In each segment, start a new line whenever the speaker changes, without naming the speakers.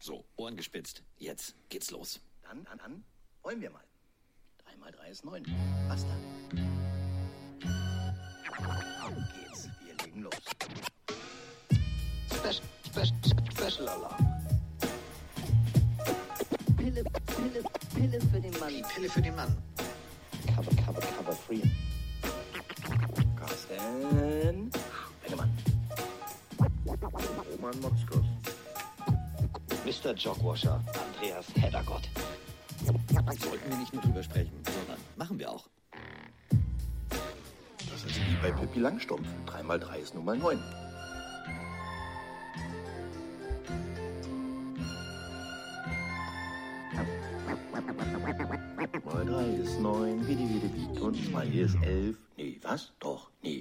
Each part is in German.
So, Ohren gespitzt. Jetzt geht's los.
Dann, dann, dann, wollen wir mal. 3 mal 3 ist 9. Was dann? Auf geht's, wir legen los.
Special, special, special Alarm. Pille, Pille, Pille für den Mann.
Die Pille für den Mann.
Cover, cover, cover free.
Carsten Bennemann.
Roman Motzkos.
Mr. Jogwasher, Andreas Heddergott.
Sollten wir nicht nur drüber sprechen, sondern machen wir auch.
Das ist wie bei Pippi Langstrumpf. 3 mal 3 ist nun mal 9. Mal 3 ist 9, wie die, wie die, wie. Und 2 ist 11. Nee, was? Doch, nee.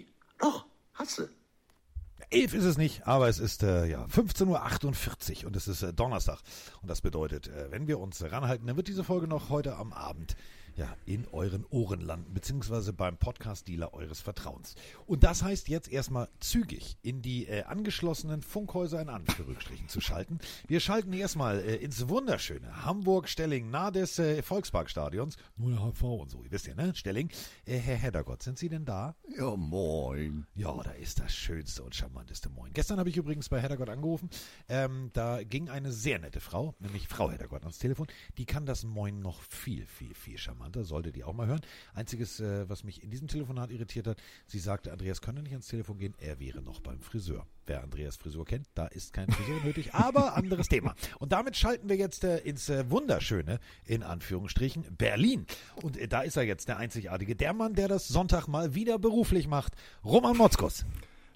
Doch, hast du.
Elf ist es nicht, aber es ist äh, ja 15.48 Uhr und es ist äh, Donnerstag. Und das bedeutet, äh, wenn wir uns ranhalten, dann wird diese Folge noch heute am Abend ja, in euren Ohren landen, beziehungsweise beim Podcast-Dealer eures Vertrauens. Und das heißt jetzt erstmal zügig in die äh, angeschlossenen Funkhäuser in Anführungsstrichen zu schalten. Wir schalten erstmal äh, ins wunderschöne Hamburg-Stelling, nahe des äh, Volksparkstadions. Nur der HV und so, ihr wisst ja, ne? Stelling. Äh, Herr Heddergott, sind Sie denn da?
Ja, moin.
Ja, da ist das schönste und charmanteste Moin. Gestern habe ich übrigens bei Heddergott angerufen. Ähm, da ging eine sehr nette Frau, nämlich Frau Heddergott, ans Telefon. Die kann das Moin noch viel, viel, viel charmanter. Solltet ihr auch mal hören. Einziges, äh, was mich in diesem Telefonat irritiert hat, sie sagte, Andreas könne nicht ans Telefon gehen, er wäre noch beim Friseur. Wer Andreas Frisur kennt, da ist kein Friseur nötig, aber anderes Thema. Und damit schalten wir jetzt äh, ins äh, wunderschöne, in Anführungsstrichen, Berlin. Und äh, da ist er jetzt, der einzigartige, der Mann, der das Sonntag mal wieder beruflich macht, Roman Motzkos.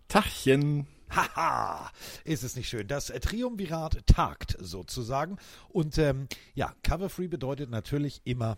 Tachchen.
Haha, ist es nicht schön. Das äh, Triumvirat tagt sozusagen. Und ähm, ja, Cover-Free bedeutet natürlich immer,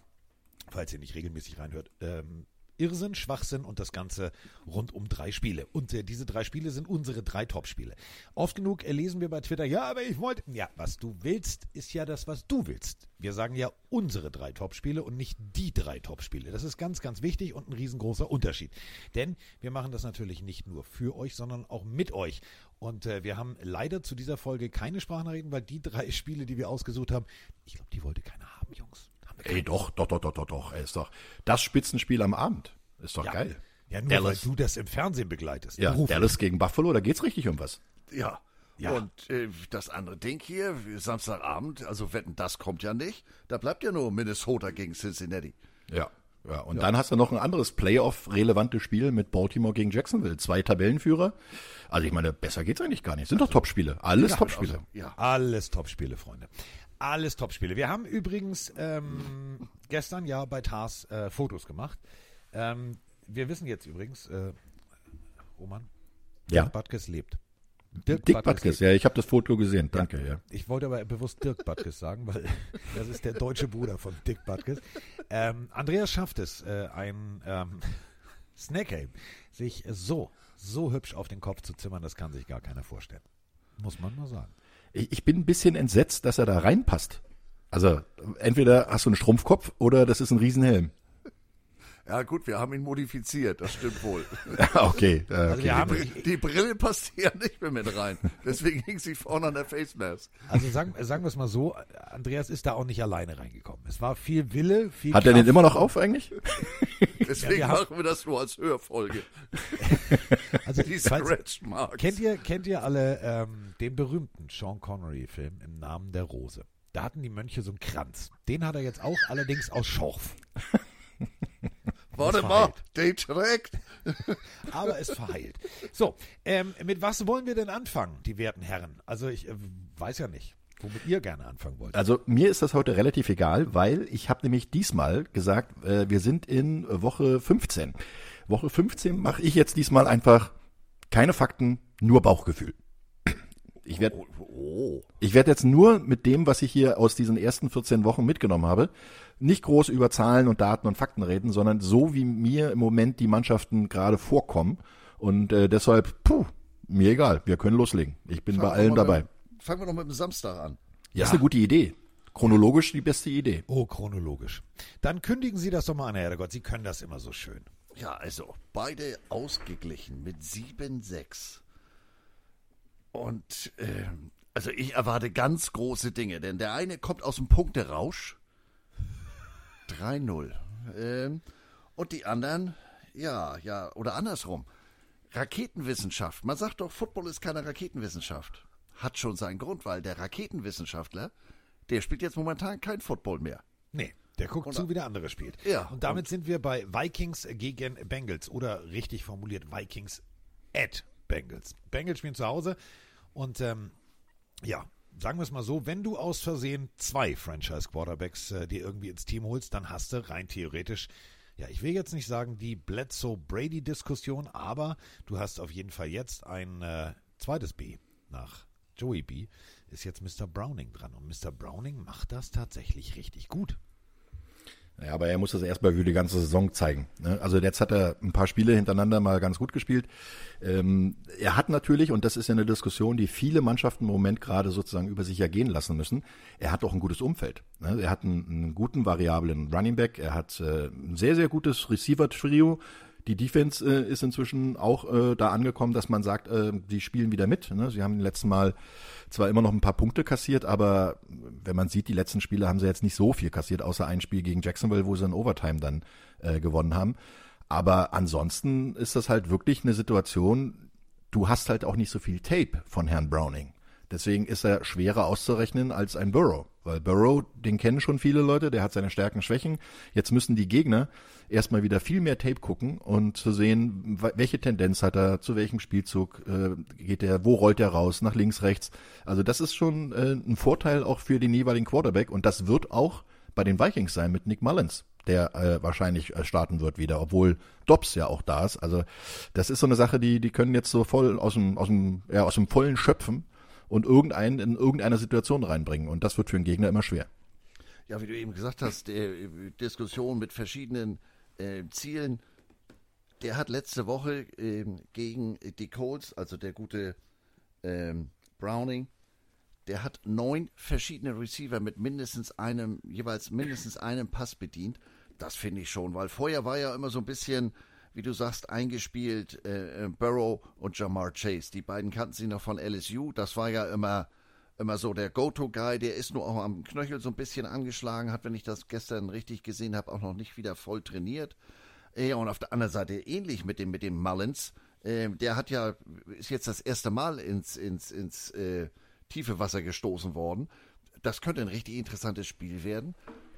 falls ihr nicht regelmäßig reinhört, ähm, Irrsinn, Schwachsinn und das Ganze rund um drei Spiele. Und äh, diese drei Spiele sind unsere drei Top-Spiele. Oft genug lesen wir bei Twitter, ja, aber ich wollte. Ja, was du willst, ist ja das, was du willst. Wir sagen ja unsere drei Top-Spiele und nicht die drei Top-Spiele. Das ist ganz, ganz wichtig und ein riesengroßer Unterschied. Denn wir machen das natürlich nicht nur für euch, sondern auch mit euch. Und äh, wir haben leider zu dieser Folge keine Sprachnachrichten, weil die drei Spiele, die wir ausgesucht haben, ich glaube, die wollte keiner haben, Jungs.
Ey, doch, doch, doch, doch, doch, doch. Ey, ist doch das Spitzenspiel am Abend. Ist doch
Ja.
geil.
Ja, nur
Dallas.
weil du das im Fernsehen begleitest.
Ja,
Beruflich.
Dallas gegen Buffalo, da geht's richtig um was.
Ja.
Ja.
Und äh, das andere Ding hier, Samstagabend, also wetten, das kommt ja nicht. Da bleibt ja nur Minnesota gegen Cincinnati.
Ja. Ja, und dann hast du noch ein anderes Playoff-relevantes Spiel mit Baltimore gegen Jacksonville. Zwei Tabellenführer. Also ich meine, besser geht's eigentlich gar nicht. Sind doch Topspiele. Alles Topspiele.
Also, ja.
Alles Topspiele, Freunde. Alles Topspiele. Wir haben übrigens ähm, gestern ja bei Tars äh, Fotos gemacht. Ähm, wir wissen jetzt übrigens, äh, Roman,
Ja.
Dirk Butkus lebt.
Dick Butkus,
lebt.
ja, ich habe das Foto gesehen. Danke, ja.
Ich wollte aber bewusst Dirk Butkus sagen, weil das ist der deutsche Bruder von Dick Butkus. Ähm, Andreas schafft es, äh, ein ähm, Snackgame sich so, so hübsch auf den Kopf zu zimmern, das kann sich gar keiner vorstellen. Muss man mal sagen.
Ich, ich bin ein bisschen entsetzt, dass er da reinpasst. Also entweder hast du einen Strumpfkopf oder das ist ein Riesenhelm.
Ja gut, wir haben ihn modifiziert, das stimmt wohl.
okay, äh,
Also
okay.
wir haben,
Die, die Brille passt hier nicht mehr mit rein. Deswegen hing sie vorne an der Face Mask.
Also sagen, sagen wir es mal so, Andreas ist da auch nicht alleine reingekommen. Es war viel Wille, viel
Hat er den
Kraft.
immer noch auf eigentlich?
Deswegen
wir haben-
machen wir das nur als Hörfolge.
Also,
Die Scratch Marks.
kennt ihr, kennt ihr alle ähm, den berühmten Sean Connery-Film im Namen der Rose? Da hatten die Mönche so einen Kranz. Den hat er jetzt auch allerdings aus Schorf.
Warte mal, der trägt.
Aber es verheilt. So, ähm, mit was wollen wir denn anfangen, die werten Herren? Also ich äh, weiß ja nicht, womit ihr gerne anfangen wollt.
Also mir ist das heute relativ egal, weil ich habe nämlich diesmal gesagt, äh, wir sind in Woche 15. Woche 15 mache ich jetzt diesmal einfach keine Fakten, nur Bauchgefühl. Ich werde
Oh,
ich werd jetzt nur mit dem, was ich hier aus diesen ersten 14 Wochen mitgenommen habe, nicht groß über Zahlen und Daten und Fakten reden, sondern so, wie mir im Moment die Mannschaften gerade vorkommen. Und äh, deshalb, puh, mir egal, wir können loslegen. Ich bin bei
Fangen wir
allen dabei.
Mit, fangen wir doch mit dem Samstag an.
Ja, ist eine gute Idee. Chronologisch die beste Idee.
Oh, chronologisch. Dann kündigen Sie das doch mal an, Herr Gott. Sie können das immer so schön.
Ja, also beide ausgeglichen mit 7-6. Und ähm, Also ich erwarte ganz große Dinge, denn der eine kommt aus dem Punkterausch. 3-0. Ähm, und die anderen, ja, ja, oder andersrum. Raketenwissenschaft. Man sagt doch, Football ist keine Raketenwissenschaft. Hat schon seinen Grund, weil der Raketenwissenschaftler, der spielt jetzt momentan kein Football mehr.
Nee, der guckt zu, wie der andere spielt.
Ja,
Und damit sind wir bei Vikings gegen Bengals oder richtig formuliert Vikings at Bengals. Bengals spielen zu Hause und ähm, ja, sagen wir es mal so, wenn du aus Versehen zwei Franchise-Quarterbacks äh, dir irgendwie ins Team holst, dann hast du rein theoretisch, ja, ich will jetzt nicht sagen die Bledsoe-Brady-Diskussion, aber du hast auf jeden Fall jetzt ein äh, zweites B nach Joey B. Ist jetzt Mr. Browning dran und Mr. Browning macht das tatsächlich richtig gut.
Ja, aber er muss das erstmal für die ganze Saison zeigen. ne? Also jetzt hat er ein paar Spiele hintereinander mal ganz gut gespielt. Ähm, er hat natürlich, und das ist ja eine Diskussion, die viele Mannschaften im Moment gerade sozusagen über sich ergehen lassen müssen, er hat auch ein gutes Umfeld. ne? Er hat einen, einen guten variablen Running Back, er hat äh, ein sehr, sehr gutes Receiver-Trio. Die Defense äh, ist inzwischen auch äh, da angekommen, dass man sagt, äh, die spielen wieder mit. Ne? Sie haben im letzten Mal zwar immer noch ein paar Punkte kassiert, aber wenn man sieht, die letzten Spiele haben sie jetzt nicht so viel kassiert, außer ein Spiel gegen Jacksonville, wo sie in Overtime dann äh, gewonnen haben. Aber ansonsten ist das halt wirklich eine Situation, du hast halt auch nicht so viel Tape von Herrn Browning. Deswegen ist er schwerer auszurechnen als ein Burrow. Weil Burrow, den kennen schon viele Leute, der hat seine Stärken, Schwächen. Jetzt müssen die Gegner erstmal wieder viel mehr Tape gucken und zu sehen, welche Tendenz hat er, zu welchem Spielzug äh, geht er, wo rollt er raus, nach links, rechts. Also das ist schon äh, ein Vorteil auch für den jeweiligen Quarterback und das wird auch bei den Vikings sein mit Nick Mullins, der äh, wahrscheinlich äh, starten wird wieder, obwohl Dobbs ja auch da ist. Also das ist so eine Sache, die die können jetzt so voll aus dem aus dem ja aus dem vollen schöpfen und irgendeinen in irgendeine Situation reinbringen und das wird für den Gegner immer schwer.
Ja, wie du eben gesagt hast, der, äh, Diskussion mit verschiedenen äh, Zielen. Der hat letzte Woche ähm, gegen die Colts, also der gute ähm, Browning, der hat neun verschiedene Receiver mit mindestens einem, jeweils mindestens einem Pass bedient. Das finde ich schon, weil vorher war ja immer so ein bisschen, wie du sagst, eingespielt äh, äh, Burrow und Jamar Chase. Die beiden kannten sie noch von LSU. Das war ja immer, immer so der Go-To-Guy. Der ist nur auch am Knöchel so ein bisschen angeschlagen, hat, wenn ich das gestern richtig gesehen habe, auch noch nicht wieder voll trainiert. Ja, und auf der anderen Seite ähnlich mit dem, mit dem Mullins. Ähm, der hat ja, ist jetzt das erste Mal ins, ins, ins äh, tiefe Wasser gestoßen worden. Das könnte ein richtig interessantes Spiel werden,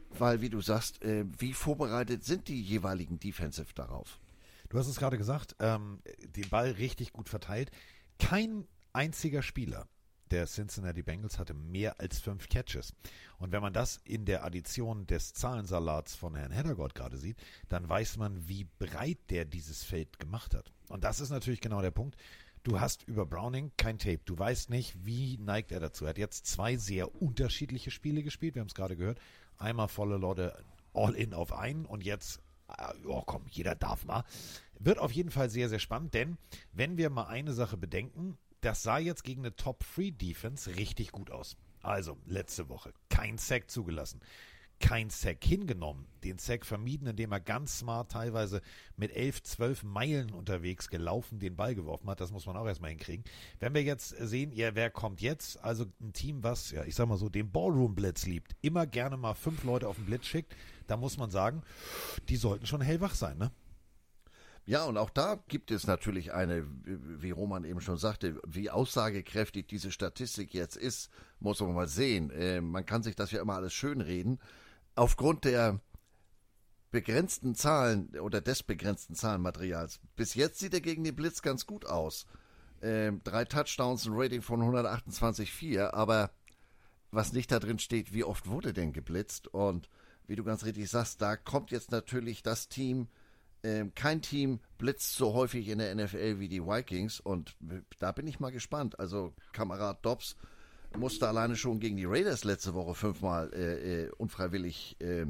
weil, wie du sagst, äh, wie vorbereitet sind die jeweiligen Defensive darauf?
Du hast es gerade gesagt, ähm, den Ball richtig gut verteilt. Kein einziger Spieler der Cincinnati Bengals hatte mehr als fünf Catches. Und wenn man das in der Addition des Zahlensalats von Herrn Heddergott gerade sieht, dann weiß man, wie breit der dieses Feld gemacht hat. Und das ist natürlich genau der Punkt. Du hast über Browning kein Tape. Du weißt nicht, wie neigt er dazu. Er hat jetzt zwei sehr unterschiedliche Spiele gespielt. Wir haben es gerade gehört. Einmal volle Leute all in auf einen und jetzt, äh, oh komm, jeder darf mal. Wird auf jeden Fall sehr, sehr spannend, denn wenn wir mal eine Sache bedenken, das sah jetzt gegen eine Top-3-Defense richtig gut aus. Also, letzte Woche kein Sack zugelassen, kein Sack hingenommen, den Sack vermieden, indem er ganz smart teilweise mit 11, 12 Meilen unterwegs gelaufen den Ball geworfen hat. Das muss man auch erstmal hinkriegen. Wenn wir jetzt sehen, ja, wer kommt jetzt? Also ein Team, was, ja, ich sag mal so, den Ballroom-Blitz liebt, immer gerne mal fünf Leute auf den Blitz schickt, da muss man sagen, die sollten schon hellwach sein, ne?
Ja, und auch da gibt es natürlich eine, wie Roman eben schon sagte, wie aussagekräftig diese Statistik jetzt ist, muss man mal sehen. Äh, man kann sich das ja immer alles schönreden. Aufgrund der begrenzten Zahlen oder des begrenzten Zahlenmaterials. Bis jetzt sieht er gegen den Blitz ganz gut aus. Ähm, drei Touchdowns, ein Rating von 128,4, aber was nicht da drin steht, wie oft wurde denn geblitzt? Und wie du ganz richtig sagst, da kommt jetzt natürlich das Team, kein Team blitzt so häufig in der NFL wie die Vikings und da bin ich mal gespannt. Also Kamerad Dobbs musste alleine schon gegen die Raiders letzte Woche fünfmal äh, äh, unfreiwillig äh,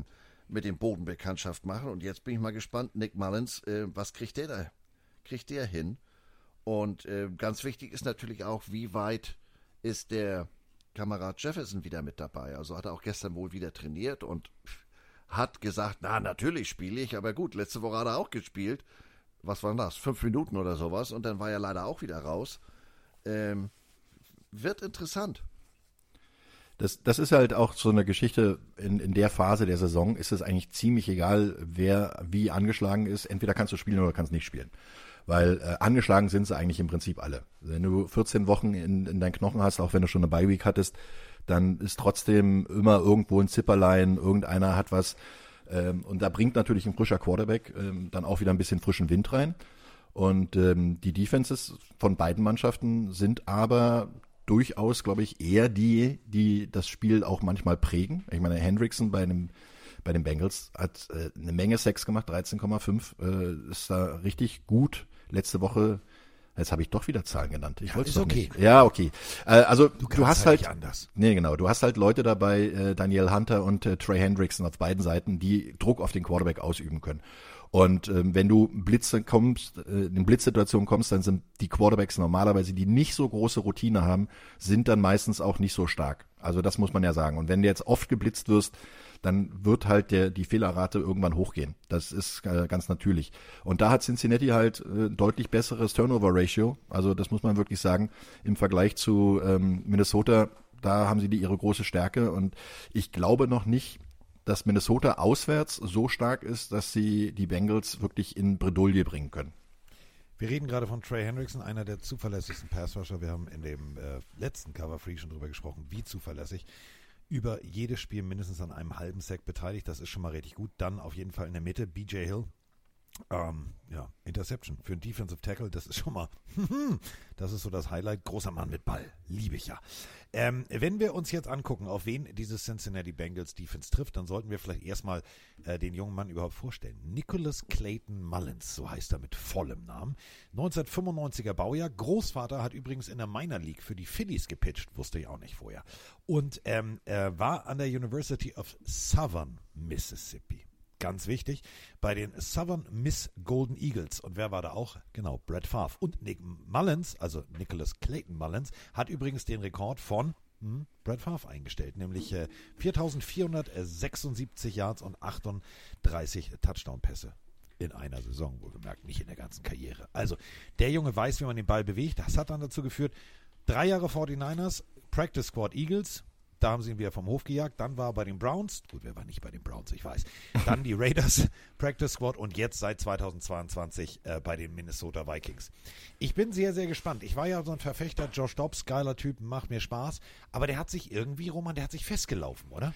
mit dem Boden Bekanntschaft machen und jetzt bin ich mal gespannt, Nick Mullins, äh, was kriegt der da? Kriegt der hin? Und äh, ganz wichtig ist natürlich auch, wie weit ist der Kamerad Jefferson wieder mit dabei. Also hat er auch gestern wohl wieder trainiert und hat gesagt, na natürlich spiele ich, aber gut, letzte Woche hat er auch gespielt. Was war das? Fünf Minuten oder sowas und dann war er leider auch wieder raus. Ähm, wird interessant.
Das, das ist halt auch so eine Geschichte, in, in der Phase der Saison ist es eigentlich ziemlich egal, wer wie angeschlagen ist. Entweder kannst du spielen oder kannst nicht spielen. Weil äh, angeschlagen sind sie eigentlich im Prinzip alle. Wenn du 14 Wochen in, in deinen Knochen hast, auch wenn du schon eine Bye-Week hattest, dann ist trotzdem immer irgendwo ein Zipperlein, irgendeiner hat was. Ähm, und da bringt natürlich ein frischer Quarterback ähm, dann auch wieder ein bisschen frischen Wind rein. Und ähm, die Defenses von beiden Mannschaften sind aber durchaus, glaube ich, eher die, die das Spiel auch manchmal prägen. Ich meine, Hendrickson bei einem bei den Bengals hat äh, eine Menge Sex gemacht, 13,5, äh, ist da richtig gut. Letzte Woche, jetzt habe ich doch wieder Zahlen genannt. Ich
Ja,
wollte
ist
doch
okay.
nicht. Ja, okay. Äh, also du,
kannst
hast
halt
halt
anders.
Nee, genau. Du hast halt Leute dabei, äh, Daniel Hunter und äh, Trey Hendrickson auf beiden Seiten, die Druck auf den Quarterback ausüben können. Und ähm, wenn du Blitze kommst, äh, in Blitzsituationen kommst, dann sind die Quarterbacks normalerweise, die nicht so große Routine haben, sind dann meistens auch nicht so stark. Also das muss man ja sagen. Und wenn du jetzt oft geblitzt wirst, dann wird halt der, die Fehlerrate irgendwann hochgehen. Das ist äh, ganz natürlich. Und da hat Cincinnati halt äh, deutlich besseres Turnover-Ratio. Also das muss man wirklich sagen. Im Vergleich zu ähm, Minnesota, da haben sie die ihre große Stärke. Und ich glaube noch nicht, dass Minnesota auswärts so stark ist, dass sie die Bengals wirklich in Bredouille bringen können.
Wir reden gerade von Trey Hendrickson, einer der zuverlässigsten Passrusher. Wir haben in dem äh, letzten Cover Free schon drüber gesprochen, wie zuverlässig. Über jedes Spiel mindestens an einem halben Sack beteiligt. Das ist schon mal richtig gut. Dann auf jeden Fall in der Mitte BJ Hill. Ähm, ja, Interception für einen Defensive Tackle, das ist schon mal, das ist so das Highlight. Großer Mann mit Ball, liebe ich ja. Ähm, wenn wir uns jetzt angucken, auf wen dieses Cincinnati Bengals Defense trifft, dann sollten wir vielleicht erstmal äh, den jungen Mann überhaupt vorstellen. Nicholas Clayton Mullins, so heißt er mit vollem Namen. 1995er Baujahr. Großvater hat übrigens in der Minor League für die Phillies gepitcht, wusste ich auch nicht vorher. Und ähm, er war an der University of Southern Mississippi. Ganz wichtig, bei den Southern Miss Golden Eagles. Und wer war da auch? Genau, Brett Favre. Und Nick Mullins, also Nicholas Clayton Mullins, hat übrigens den Rekord von hm, Brett Favre eingestellt, nämlich äh, 4.476 Yards und 38 Touchdown-Pässe in einer Saison, wohlgemerkt, nicht in der ganzen Karriere. Also, der Junge weiß, wie man den Ball bewegt. Das hat dann dazu geführt, drei Jahre 49ers, Practice Squad Eagles, da haben sie ihn wieder vom Hof gejagt. Dann war er bei den Browns. Gut, wer war nicht bei den Browns, ich weiß. Dann die Raiders Practice Squad und jetzt seit 2022 äh, bei den Minnesota Vikings. Ich bin sehr, sehr gespannt. Ich war ja so ein Verfechter, Josh Dobbs, geiler Typ, macht mir Spaß. Aber der hat sich irgendwie, Roman, der hat sich festgelaufen, oder?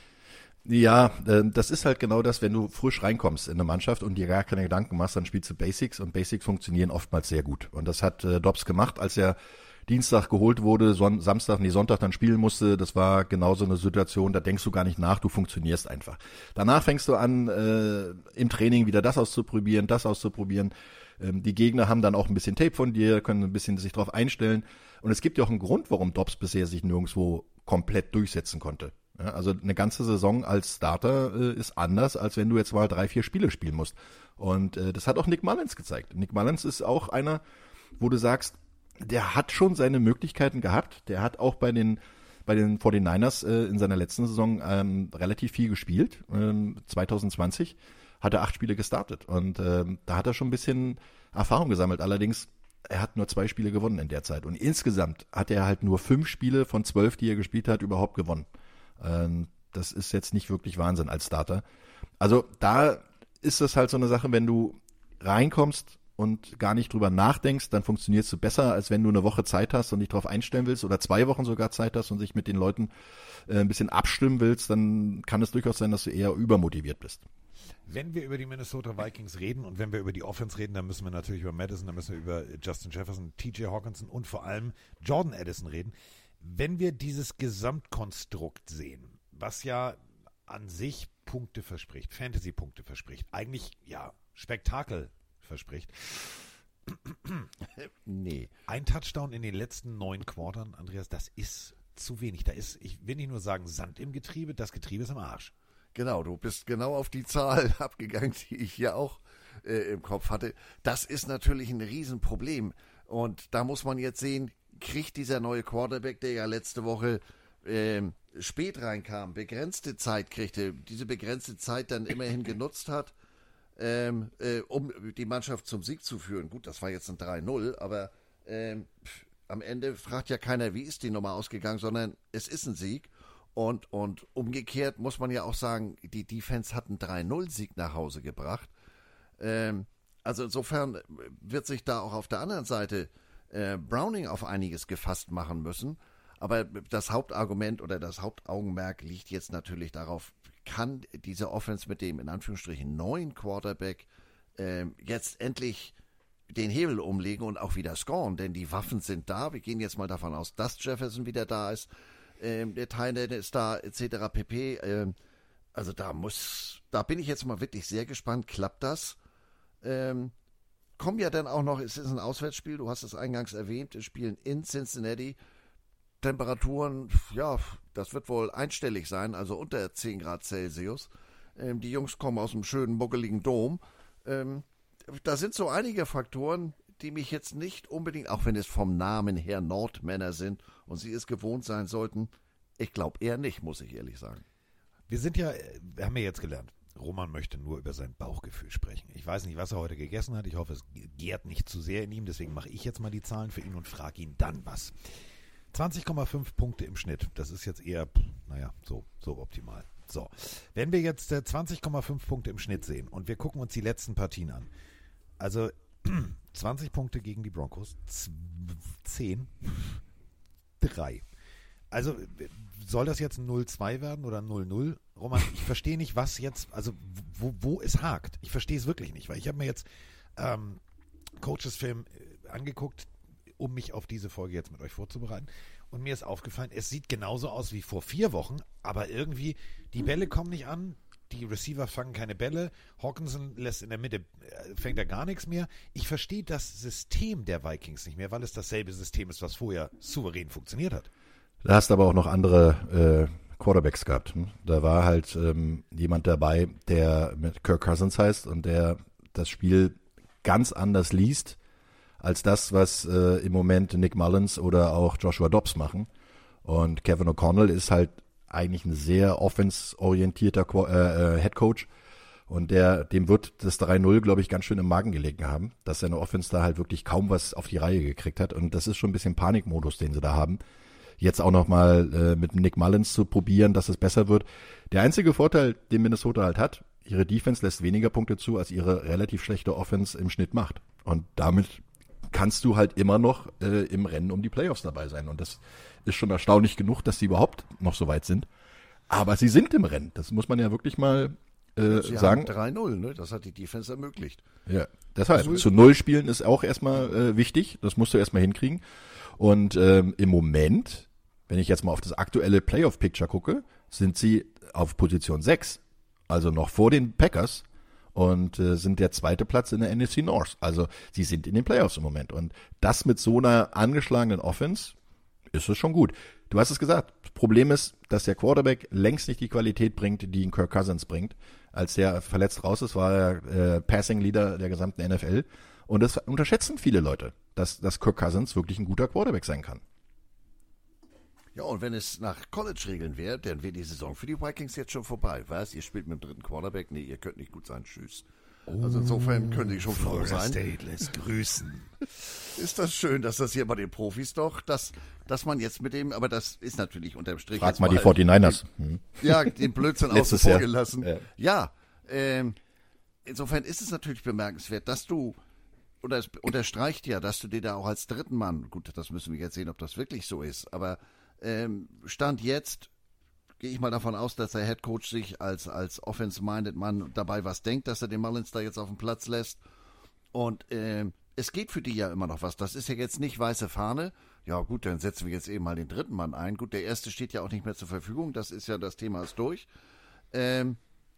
Ja, äh, das ist halt genau das, wenn du frisch reinkommst in eine Mannschaft und dir gar keine Gedanken machst, dann spielst du Basics und Basics funktionieren oftmals sehr gut. Und das hat äh, Dobbs gemacht, als er Dienstag geholt wurde, Son Samstag, nee, Sonntag dann spielen musste. Das war genau so eine Situation, da denkst du gar nicht nach, du funktionierst einfach. Danach fängst du an, äh, im Training wieder das auszuprobieren, das auszuprobieren. Ähm, die Gegner haben dann auch ein bisschen Tape von dir, können ein bisschen sich drauf einstellen. Und es gibt ja auch einen Grund, warum Dobbs bisher sich nirgendwo komplett durchsetzen konnte. Ja, also eine ganze Saison als Starter äh, ist anders, als wenn du jetzt mal drei, vier Spiele spielen musst. Und äh, das hat auch Nick Mullins gezeigt. Nick Mullins ist auch einer, wo du sagst, der hat schon seine Möglichkeiten gehabt. Der hat auch bei den bei den 49ers äh, in seiner letzten Saison ähm, relativ viel gespielt. Ähm, 2020 hat er acht Spiele gestartet und ähm, da hat er schon ein bisschen Erfahrung gesammelt. Allerdings, er hat nur zwei Spiele gewonnen in der Zeit und insgesamt hat er halt nur fünf Spiele von zwölf, die er gespielt hat, überhaupt gewonnen. Ähm, das ist jetzt nicht wirklich Wahnsinn als Starter. Also da ist es halt so eine Sache, wenn du reinkommst und gar nicht drüber nachdenkst, dann funktionierst du besser, als wenn du eine Woche Zeit hast und dich darauf einstellen willst oder zwei Wochen sogar Zeit hast und sich mit den Leuten äh, ein bisschen abstimmen willst, dann kann es durchaus sein, dass du eher übermotiviert bist.
Wenn wir über die Minnesota Vikings reden und wenn wir über die Offense reden, dann müssen wir natürlich über Madison, dann müssen wir über Justin Jefferson, TJ Hawkinson und vor allem Jordan Addison reden. Wenn wir dieses Gesamtkonstrukt sehen, was ja an sich Punkte verspricht, Fantasy-Punkte verspricht, eigentlich ja Spektakel verspricht.
Nee.
Ein Touchdown in den letzten neun Quartern, Andreas, das ist zu wenig. Da ist, ich will nicht nur sagen Sand im Getriebe, das Getriebe ist am Arsch.
Genau, du bist genau auf die Zahl abgegangen, die ich hier auch äh, im Kopf hatte. Das ist natürlich ein Riesenproblem. Und da muss man jetzt sehen, kriegt dieser neue Quarterback, der ja letzte Woche ähm, spät reinkam, begrenzte Zeit kriegte, diese begrenzte Zeit dann immerhin genutzt hat, ähm, äh, um die Mannschaft zum Sieg zu führen. Gut, das war jetzt ein 3-0, aber ähm, pff, am Ende fragt ja keiner, wie ist die Nummer ausgegangen, sondern es ist ein Sieg. Und, und umgekehrt muss man ja auch sagen, die Defense hat einen 3-0-Sieg nach Hause gebracht. Ähm, also insofern wird sich da auch auf der anderen Seite äh, Browning auf einiges gefasst machen müssen. Aber das Hauptargument oder das Hauptaugenmerk liegt jetzt natürlich darauf, kann diese Offense mit dem in Anführungsstrichen neuen Quarterback äh, jetzt endlich den Hebel umlegen und auch wieder scoren, denn die Waffen sind da. Wir gehen jetzt mal davon aus, dass Jefferson wieder da ist, ähm, der Tynan ist da, etc. pp. Ähm, also da muss, da bin ich jetzt mal wirklich sehr gespannt. Klappt das? Ähm, kommen ja dann auch noch, es ist ein Auswärtsspiel, du hast es eingangs erwähnt, wir spielen in Cincinnati. Temperaturen, ja, das wird wohl einstellig sein, also unter 10 Grad Celsius. Ähm, die Jungs kommen aus einem schönen, buckeligen Dom. Ähm, da sind so einige Faktoren, die mich jetzt nicht unbedingt, auch wenn es vom Namen her Nordmänner sind und sie es gewohnt sein sollten, ich glaube eher nicht, muss ich ehrlich sagen.
Wir sind ja, wir haben ja jetzt gelernt, Roman möchte nur über sein Bauchgefühl sprechen. Ich weiß nicht, was er heute gegessen hat. Ich hoffe, es gärt nicht zu sehr in ihm. Deswegen mache ich jetzt mal die Zahlen für ihn und frage ihn dann was. 20,5 Punkte im Schnitt. Das ist jetzt eher, naja, so, so optimal. So, wenn wir jetzt 20,5 Punkte im Schnitt sehen und wir gucken uns die letzten Partien an. Also 20 Punkte gegen die Broncos, 10, 3. Also soll das jetzt ein 0-2 werden oder ein 0-0? Roman, ich verstehe nicht, was jetzt, also wo, wo es hakt. Ich verstehe es wirklich nicht, weil ich habe mir jetzt ähm, Coaches Film äh, angeguckt, um mich auf diese Folge jetzt mit euch vorzubereiten. Und mir ist aufgefallen, es sieht genauso aus wie vor vier Wochen, aber irgendwie, die Bälle kommen nicht an, die Receiver fangen keine Bälle, Hawkinson lässt in der Mitte, äh, fängt er gar nichts mehr. Ich verstehe das System der Vikings nicht mehr, weil es dasselbe System ist, was vorher souverän funktioniert hat.
Da hast aber auch noch andere äh, Quarterbacks gehabt. Hm? Da war halt ähm, jemand dabei, der mit Kirk Cousins heißt und der das Spiel ganz anders liest als das, was äh, im Moment Nick Mullins oder auch Joshua Dobbs machen. Und Kevin O'Connell ist halt eigentlich ein sehr offensorientierter äh, äh, Head Coach. Und der, dem wird das 3-0, glaube ich, ganz schön im Magen gelegen haben, dass seine Offense da halt wirklich kaum was auf die Reihe gekriegt hat. Und das ist schon ein bisschen Panikmodus, den sie da haben. Jetzt auch nochmal äh, mit Nick Mullins zu probieren, dass es besser wird. Der einzige Vorteil, den Minnesota halt hat, ihre Defense lässt weniger Punkte zu, als ihre relativ schlechte Offense im Schnitt macht. Und damit kannst du halt immer noch äh, im Rennen um die Playoffs dabei sein. Und das ist schon erstaunlich genug, dass sie überhaupt noch so weit sind. Aber sie sind im Rennen. Das muss man ja wirklich mal äh,
sie
sagen.
3-0, ne? Das hat die Defense ermöglicht.
Ja, deshalb. Also, zu Null spielen ist auch erstmal äh, wichtig. Das musst du erstmal hinkriegen. Und ähm, im Moment, wenn ich jetzt mal auf das aktuelle Playoff-Picture gucke, sind sie auf Position 6. Also noch vor den Packers und äh, sind der zweite Platz in der NFC North. Also sie sind in den Playoffs im Moment. Und das mit so einer angeschlagenen Offense ist es schon gut. Du hast es gesagt. Problem ist, dass der Quarterback längst nicht die Qualität bringt, die ihn Kirk Cousins bringt. Als der verletzt raus ist, war er äh, Passing Leader der gesamten NFL. Und das unterschätzen viele Leute, dass, dass Kirk Cousins wirklich ein guter Quarterback sein kann.
Ja, und wenn es nach College-Regeln wäre, dann wäre die Saison für die Vikings jetzt schon vorbei. Was? Ihr spielt mit dem dritten Quarterback? Nee, ihr könnt nicht gut sein. Tschüss. Also insofern können die schon froh sein.
State lässt grüßen.
Ist das schön, dass das hier bei den Profis doch, dass, dass man jetzt mit dem, aber das ist natürlich unterm Strich.
Frag mal die 49ers.
Hm. Ja, den Blödsinn außen vor gelassen. Ja, ja ähm, insofern ist es natürlich bemerkenswert, dass du, oder es unterstreicht ja, dass du dir da auch als dritten Mann, gut, das müssen wir jetzt sehen, ob das wirklich so ist, aber ähm, Stand jetzt gehe ich mal davon aus, dass der Head Coach sich als, als offense-minded Mann dabei was denkt, dass er den Mullins da jetzt auf den Platz lässt. Und äh, es geht für die ja immer noch was. Das ist ja jetzt nicht weiße Fahne. Ja gut, dann setzen wir jetzt eben mal den dritten Mann ein. Gut, der erste steht ja auch nicht mehr zur Verfügung. Das ist ja das Thema ist durch. Ähm,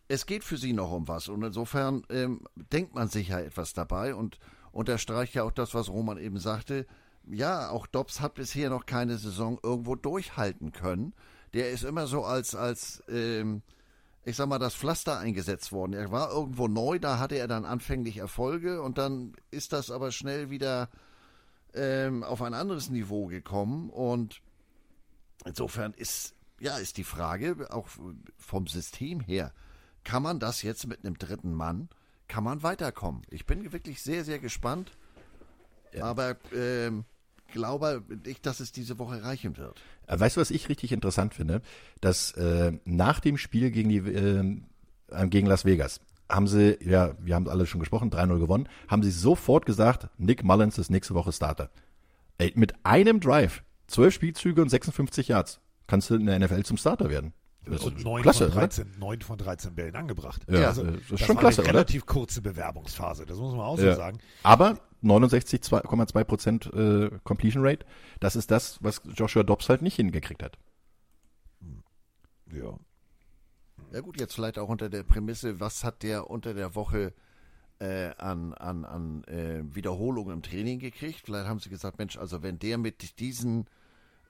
es geht für sie noch um was. Und insofern ähm, denkt man sich ja etwas dabei und unterstreicht ja auch das, was Roman eben sagte. Ja, auch Dobbs hat bisher noch keine Saison irgendwo durchhalten können der ist immer so als, als ähm, ich sag mal, das Pflaster eingesetzt worden. Er war irgendwo neu, da hatte er dann anfänglich Erfolge und dann ist das aber schnell wieder ähm, auf ein anderes Niveau gekommen und insofern ist, ja, ist die Frage, auch vom System her, kann man das jetzt mit einem dritten Mann, kann man weiterkommen? Ich bin wirklich sehr, sehr gespannt, ja. aber ähm, glaube nicht, dass es diese Woche reichen wird.
Äh, Weißt du, was ich richtig interessant finde? Dass äh, nach dem Spiel gegen die äh, äh, gegen Las Vegas haben sie, ja, wir haben alle schon gesprochen, 3-0 gewonnen, haben sie sofort gesagt, Nick Mullins ist nächste Woche Starter. Ey, mit einem Drive, 12 Spielzüge und 56 Yards, kannst du in der NFL zum Starter werden. Das
Und
ist
9
klasse,
von,
oder?
13, 9 von 13 Bällen angebracht.
Ja,
also,
äh, das ist
das
schon
war
klasse,
eine
oder?
relativ kurze Bewerbungsphase, das muss man auch so
Ja.
sagen.
Aber 69,2 Prozent äh, Completion Rate, das ist das, was Joshua Dobbs halt nicht hingekriegt hat.
Ja.
Ja gut, jetzt vielleicht auch unter der Prämisse, was hat der unter der Woche äh, an, an, an äh, Wiederholungen im Training gekriegt? Vielleicht haben sie gesagt, Mensch, also wenn der mit diesen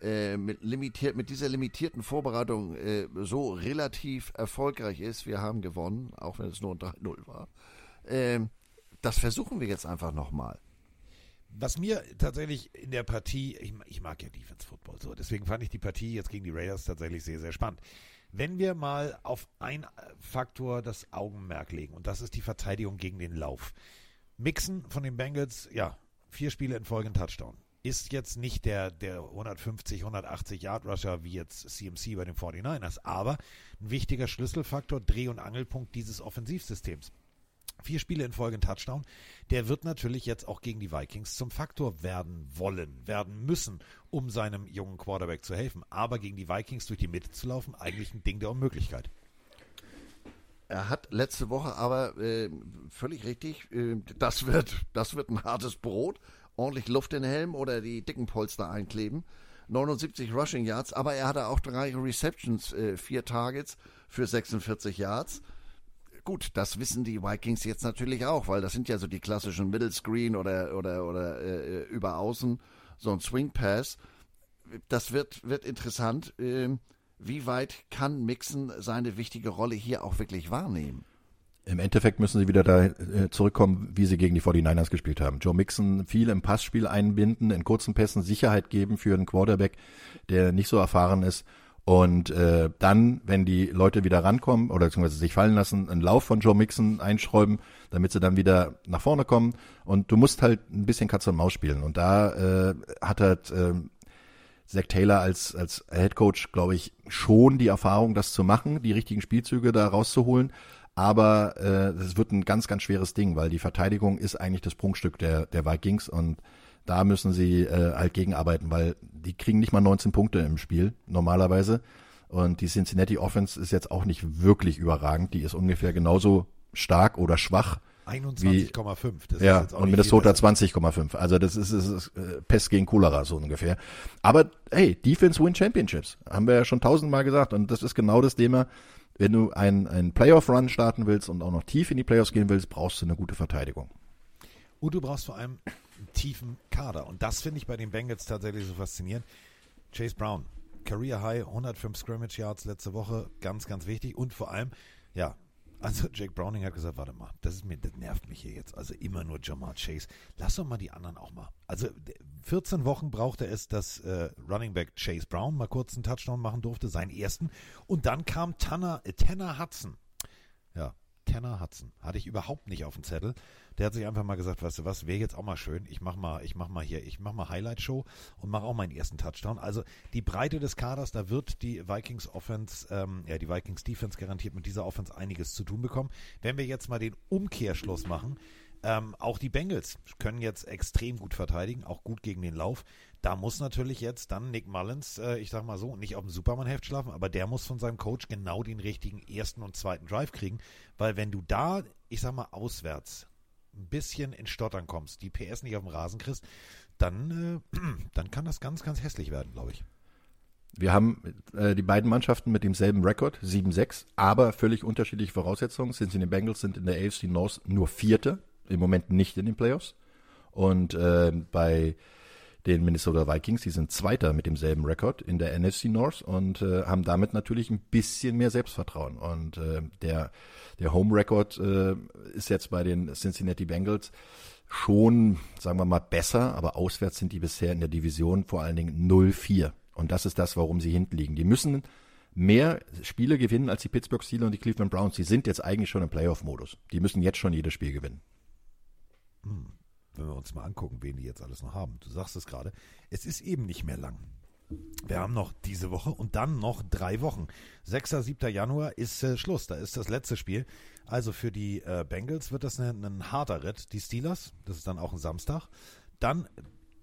äh, mit, limitiert, mit dieser limitierten Vorbereitung äh, so relativ erfolgreich ist, wir haben gewonnen, auch wenn es nur ein 3-0 war, ähm, das versuchen wir jetzt einfach nochmal.
Was mir tatsächlich in der Partie, ich, ich mag ja Defense Football so, deswegen fand ich die Partie jetzt gegen die Raiders tatsächlich sehr, sehr spannend. Wenn wir mal auf einen Faktor das Augenmerk legen, und das ist die Verteidigung gegen den Lauf. Mixen von den Bengals, ja, vier Spiele in Folge Touchdown. Ist jetzt nicht der, der 150, 180 Yard Rusher wie jetzt CMC bei den 49ers, aber ein wichtiger Schlüsselfaktor, Dreh- und Angelpunkt dieses Offensivsystems. Vier Spiele in Folge ein Touchdown. Der wird natürlich jetzt auch gegen die Vikings zum Faktor werden wollen, werden müssen, um seinem jungen Quarterback zu helfen. Aber gegen die Vikings durch die Mitte zu laufen, eigentlich ein Ding der Unmöglichkeit.
Er hat letzte Woche aber äh, völlig richtig, äh, das, wird, das wird ein hartes Brot. Ordentlich Luft in den Helm oder die dicken Polster einkleben. 79 Rushing Yards, aber er hatte auch drei Receptions, äh, vier Targets für 46 Yards. Gut, das wissen die Vikings jetzt natürlich auch, weil das sind ja so die klassischen Middle Screen oder, oder, oder äh, über Außen, so ein Swing Pass. Das wird, wird interessant. Ähm, wie weit kann Mixon seine wichtige Rolle hier auch wirklich wahrnehmen?
Im Endeffekt müssen sie wieder da äh, zurückkommen, wie sie gegen die 49ers gespielt haben. Joe Mixon viel im Passspiel einbinden, in kurzen Pässen Sicherheit geben für einen Quarterback, der nicht so erfahren ist. Und äh, dann, wenn die Leute wieder rankommen oder beziehungsweise sich fallen lassen, einen Lauf von Joe Mixon einschräuben, damit sie dann wieder nach vorne kommen. Und du musst halt ein bisschen Katze und Maus spielen. Und da äh, hat halt äh, Zach Taylor als, als Head Coach, glaube ich, schon die Erfahrung, das zu machen, die richtigen Spielzüge da rauszuholen. Aber äh, es wird ein ganz, ganz schweres Ding, weil die Verteidigung ist eigentlich das Prunkstück der, der Vikings und da müssen sie äh, halt gegenarbeiten, weil die kriegen nicht mal 19 Punkte im Spiel normalerweise. Und die Cincinnati Offense ist jetzt auch nicht wirklich überragend. Die ist ungefähr genauso stark oder schwach
21,5. Das
ja,
ist jetzt auch
und Minnesota
viel besser.
20,5. Also das ist, ist, ist äh, Pest gegen Cholera so ungefähr. Aber hey, Defense win Championships. Haben wir ja schon tausendmal gesagt. Und das ist genau das Thema. Wenn du einen, einen Playoff-Run starten willst und auch noch tief in die Playoffs gehen willst, brauchst du eine gute Verteidigung.
Und du brauchst vor allem einen tiefen Kader. Und das finde ich bei den Bengals tatsächlich so faszinierend. Chase Brown, Career High, 105 Scrimmage Yards letzte Woche, ganz, ganz wichtig. Und vor allem, ja, also Jake Browning hat gesagt, warte mal, das ist mir, das nervt mich hier jetzt. Also immer nur Jamar Chase. Lass doch mal die anderen auch mal. Also 14 Wochen brauchte es, dass äh, Running Back Chase Brown mal kurz einen Touchdown machen durfte, seinen ersten. Und dann kam Tanner, äh, Tanner Hudson. Ja, Tanner Hudson. Hatte ich überhaupt nicht auf dem Zettel. Der hat sich einfach mal gesagt, weißt du was, wäre jetzt auch mal schön. Ich mach mal, ich mach mal hier, ich mach mal Highlight Show und mache auch meinen ersten Touchdown. Also die Breite des Kaders, da wird die Vikings Offense, ähm, ja die Vikings Defense garantiert mit dieser Offense einiges zu tun bekommen. Wenn wir jetzt mal den Umkehrschluss machen, ähm, auch die Bengals können jetzt extrem gut verteidigen, auch gut gegen den Lauf. Da muss natürlich jetzt dann Nick Mullins, äh, ich sag mal so, nicht auf dem Superman-Heft schlafen, aber der muss von seinem Coach genau den richtigen ersten und zweiten Drive kriegen, weil wenn du da, ich sag mal, auswärts ein bisschen in Stottern kommst, die PS nicht auf dem Rasen kriegst, dann, äh, dann kann das ganz, ganz hässlich werden, glaube ich.
Wir haben äh, die beiden Mannschaften mit demselben Rekord, 7-6, aber völlig unterschiedliche Voraussetzungen. Cincinnati Bengals sind in der AFC North nur Vierte, im Moment nicht in den Playoffs. Und äh, bei den Minnesota Vikings, die sind Zweiter mit demselben Rekord in der NFC North und äh, haben damit natürlich ein bisschen mehr Selbstvertrauen. Und äh, der, der Home Record äh, ist jetzt bei den Cincinnati Bengals schon, sagen wir mal, besser, aber auswärts sind die bisher in der Division vor allen Dingen 0-4. Und das ist das, warum sie hinten liegen. Die müssen mehr Spiele gewinnen als die Pittsburgh Steelers und die Cleveland Browns. Die sind jetzt eigentlich schon im Playoff-Modus. Die müssen jetzt schon jedes Spiel gewinnen.
Wenn wir uns mal angucken, wen die jetzt alles noch haben. Du sagst es gerade, es ist eben nicht mehr lang. Wir haben noch diese Woche und dann noch drei Wochen. 6. 7. Januar ist äh, Schluss, da ist das letzte Spiel. Also für die äh, Bengals wird das ein, ein harter Ritt. Die Steelers, das ist dann auch ein Samstag. Dann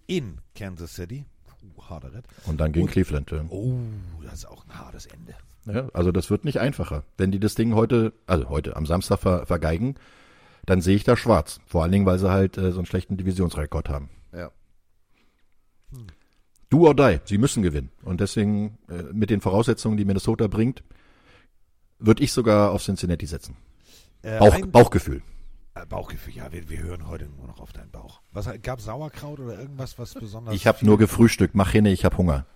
in Kansas City, uh, harter Ritt.
Und dann gegen
Und-
Cleveland. ja.
Oh, das ist auch ein hartes Ende.
Ja, also das wird nicht einfacher. Wenn die das Ding heute, also heute am Samstag ver, vergeigen, dann sehe ich da schwarz. Vor allen Dingen, weil sie halt äh, so einen schlechten Divisionsrekord haben.
Ja.
Do or die, sie müssen gewinnen. Und deswegen, äh, mit den Voraussetzungen, die Minnesota bringt, würde ich sogar auf Cincinnati setzen.
Äh,
Bauch,
ein-
Bauchgefühl.
Äh, Bauchgefühl, ja, wir, wir hören heute nur noch auf deinen Bauch. Was gab Sauerkraut oder irgendwas, was besonders?
Ich habe nur gefrühstückt, mach hin, ich habe Hunger.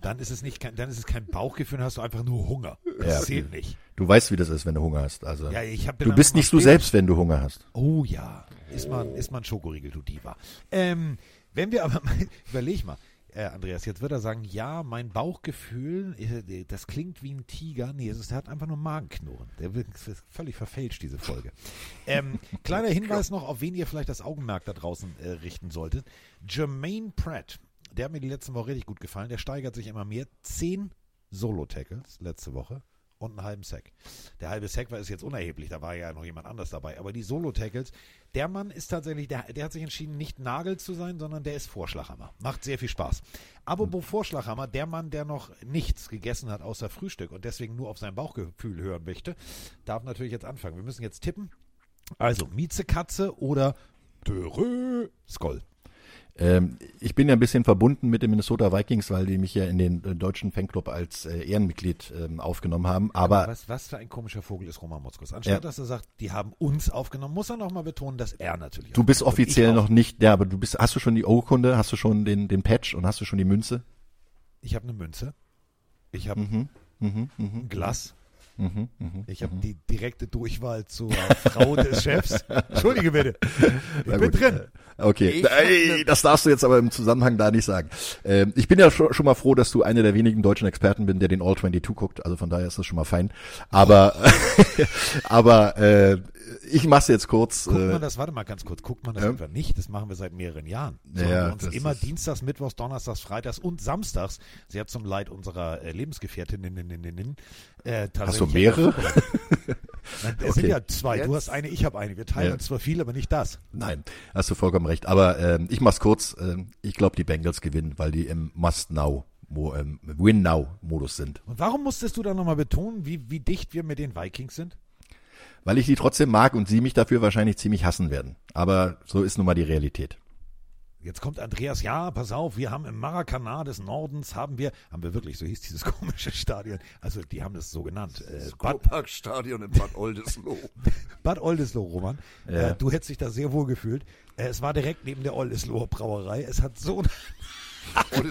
Dann ist es nicht, kein, dann ist es kein Bauchgefühl, dann hast du einfach nur Hunger. Das
Ja.
zählt nicht.
Du weißt, wie das ist, wenn du Hunger hast. Also
Ja,
du bist nicht du selbst, wenn du Hunger hast.
Oh ja, ist man, ist man Schokoriegel, du Diva. Ähm, wenn wir aber, mal- überleg mal, äh, Andreas, jetzt wird er sagen, ja, mein Bauchgefühl, äh, das klingt wie ein Tiger. Nee, es ist, der hat einfach nur Magenknurren. Der wird völlig verfälscht, diese Folge. Ähm, kleiner Hinweis noch, auf wen ihr vielleicht das Augenmerk da draußen äh, richten solltet. Jermaine Pratt, der hat mir die letzte Woche richtig gut gefallen. Der steigert sich immer mehr. Zehn Solo-Tackles letzte Woche und einen halben Sack. Der halbe Sack war ist jetzt unerheblich, da war ja noch jemand anders dabei. Aber die Solo-Tackles, der Mann ist tatsächlich, der, der hat sich entschieden, nicht Nagel zu sein, sondern der ist Vorschlaghammer. Macht sehr viel Spaß. Apropos Vorschlaghammer, der Mann, der noch nichts gegessen hat außer Frühstück und deswegen nur auf sein Bauchgefühl hören möchte, darf natürlich jetzt anfangen. Wir müssen jetzt tippen. Also, Miezekatze oder Dörö Skoll.
Ähm, ich bin ja ein bisschen verbunden mit den Minnesota Vikings, weil die mich ja in den äh, deutschen Fanclub als äh, Ehrenmitglied ähm, aufgenommen haben. Aber
was, was für ein komischer Vogel ist Roman Motzkos. Anstatt
Ja.
dass er sagt, die haben uns aufgenommen, muss er nochmal betonen, dass er natürlich
du bist offiziell noch nicht, ja, aber du bist, hast du schon die Urkunde, hast du schon den, den Patch und hast du schon die Münze?
Ich habe eine Münze. Ich habe
Mhm, mhm, mhm,
ein Glas.
Mhm, mhm.
Ich habe die direkte Durchwahl zur Frau des Chefs. Entschuldige bitte. Ich bin drin.
äh, Okay, Ey, das darfst du jetzt aber im Zusammenhang da nicht sagen. Ähm, ich bin ja schon, schon mal froh, dass du einer der wenigen deutschen Experten bin, der den All 22 guckt. Also von daher ist das schon mal fein. Aber, aber äh, ich mach's jetzt kurz.
Guckt
äh,
man das, warte mal ganz kurz, guckt man das
Ja.
einfach nicht? Das machen wir seit mehreren Jahren. So
Ja,
haben wir uns immer Dienstags, Mittwochs, Donnerstags, Freitags und Samstags, sehr zum Leid unserer äh, Lebensgefährtin, äh,
Hast du mehrere?
Nein, es sind
Okay.
ja zwei. Du
Jetzt-
hast eine, ich habe eine. Wir teilen
Ja.
uns zwar viel, aber nicht das.
Nein, hast du vollkommen recht. Aber ähm, ich mach's kurz. Ähm, ich glaube, die Bengals gewinnen, weil die im Must-Now, Mo- ähm, Win-Now-Modus sind.
Und warum musstest du da nochmal betonen, wie, wie dicht wir mit den Vikings sind?
Weil ich die trotzdem mag und sie mich dafür wahrscheinlich ziemlich hassen werden. Aber so ist nun mal die Realität.
Jetzt kommt Andreas, ja, pass auf, wir haben im Maracana des Nordens, haben wir, haben wir wirklich, so hieß dieses komische Stadion, also die haben das so genannt, äh, Bad,
Kurparkstadion in Bad Oldesloe.
Bad Oldesloe, Roman.
Ja.
Äh, du hättest dich da sehr wohl gefühlt. Äh, es war direkt neben der Oldesloe Brauerei. Es hat so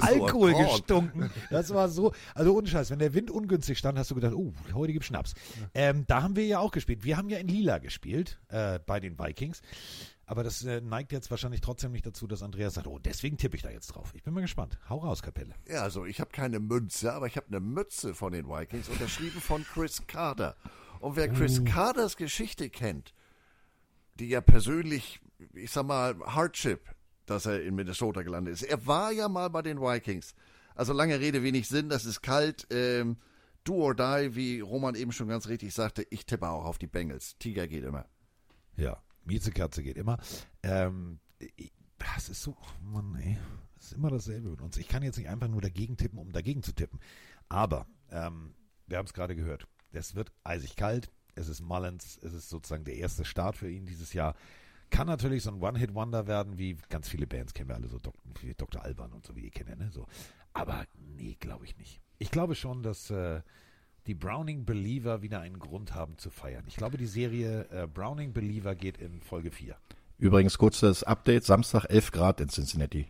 Alkohol gestunken. Das war so, also ohne Scheiß, wenn der Wind ungünstig stand, hast du gedacht, oh, heute gibt's Schnaps. Ähm, da haben wir ja auch gespielt. Wir haben ja in Lila gespielt, äh, bei den Vikings. Aber das äh, neigt jetzt wahrscheinlich trotzdem nicht dazu, dass Andreas sagt, oh, deswegen tippe ich da jetzt drauf. Ich bin mal gespannt. Hau raus, Kapelle.
Ja, also ich habe keine Münze, aber ich habe eine Mütze von den Vikings, unterschrieben von Chris Carter. Und wer Chris Carters Geschichte kennt, die ja persönlich, ich sag mal, Hardship, dass er in Minnesota gelandet ist. Er war ja mal bei den Vikings. Also lange Rede, wenig Sinn, das ist kalt. Ähm, do or die, wie Roman eben schon ganz richtig sagte, ich tippe auch auf die Bengals. Tiger geht immer.
Ja, Miezekatze geht immer. Ähm, das ist so, oh Mann, ey. Das ist immer dasselbe mit uns. Ich kann jetzt nicht einfach nur dagegen tippen, um dagegen zu tippen. Aber, ähm, wir haben es gerade gehört. Es wird eisig kalt. Es ist Mullins. Es ist sozusagen der erste Start für ihn dieses Jahr. Kann natürlich so ein One-Hit-Wonder werden, wie ganz viele Bands kennen wir alle, so Dok wie Dr. Alban und so, wie ihr kennt, ne? So. Aber nee, glaube ich nicht. Ich glaube schon, dass äh, die Browning Believer wieder einen Grund haben zu feiern. Ich glaube, die Serie äh, Browning Believer geht in Folge 4.
Übrigens kurzes Update, Samstag 11 Grad in Cincinnati.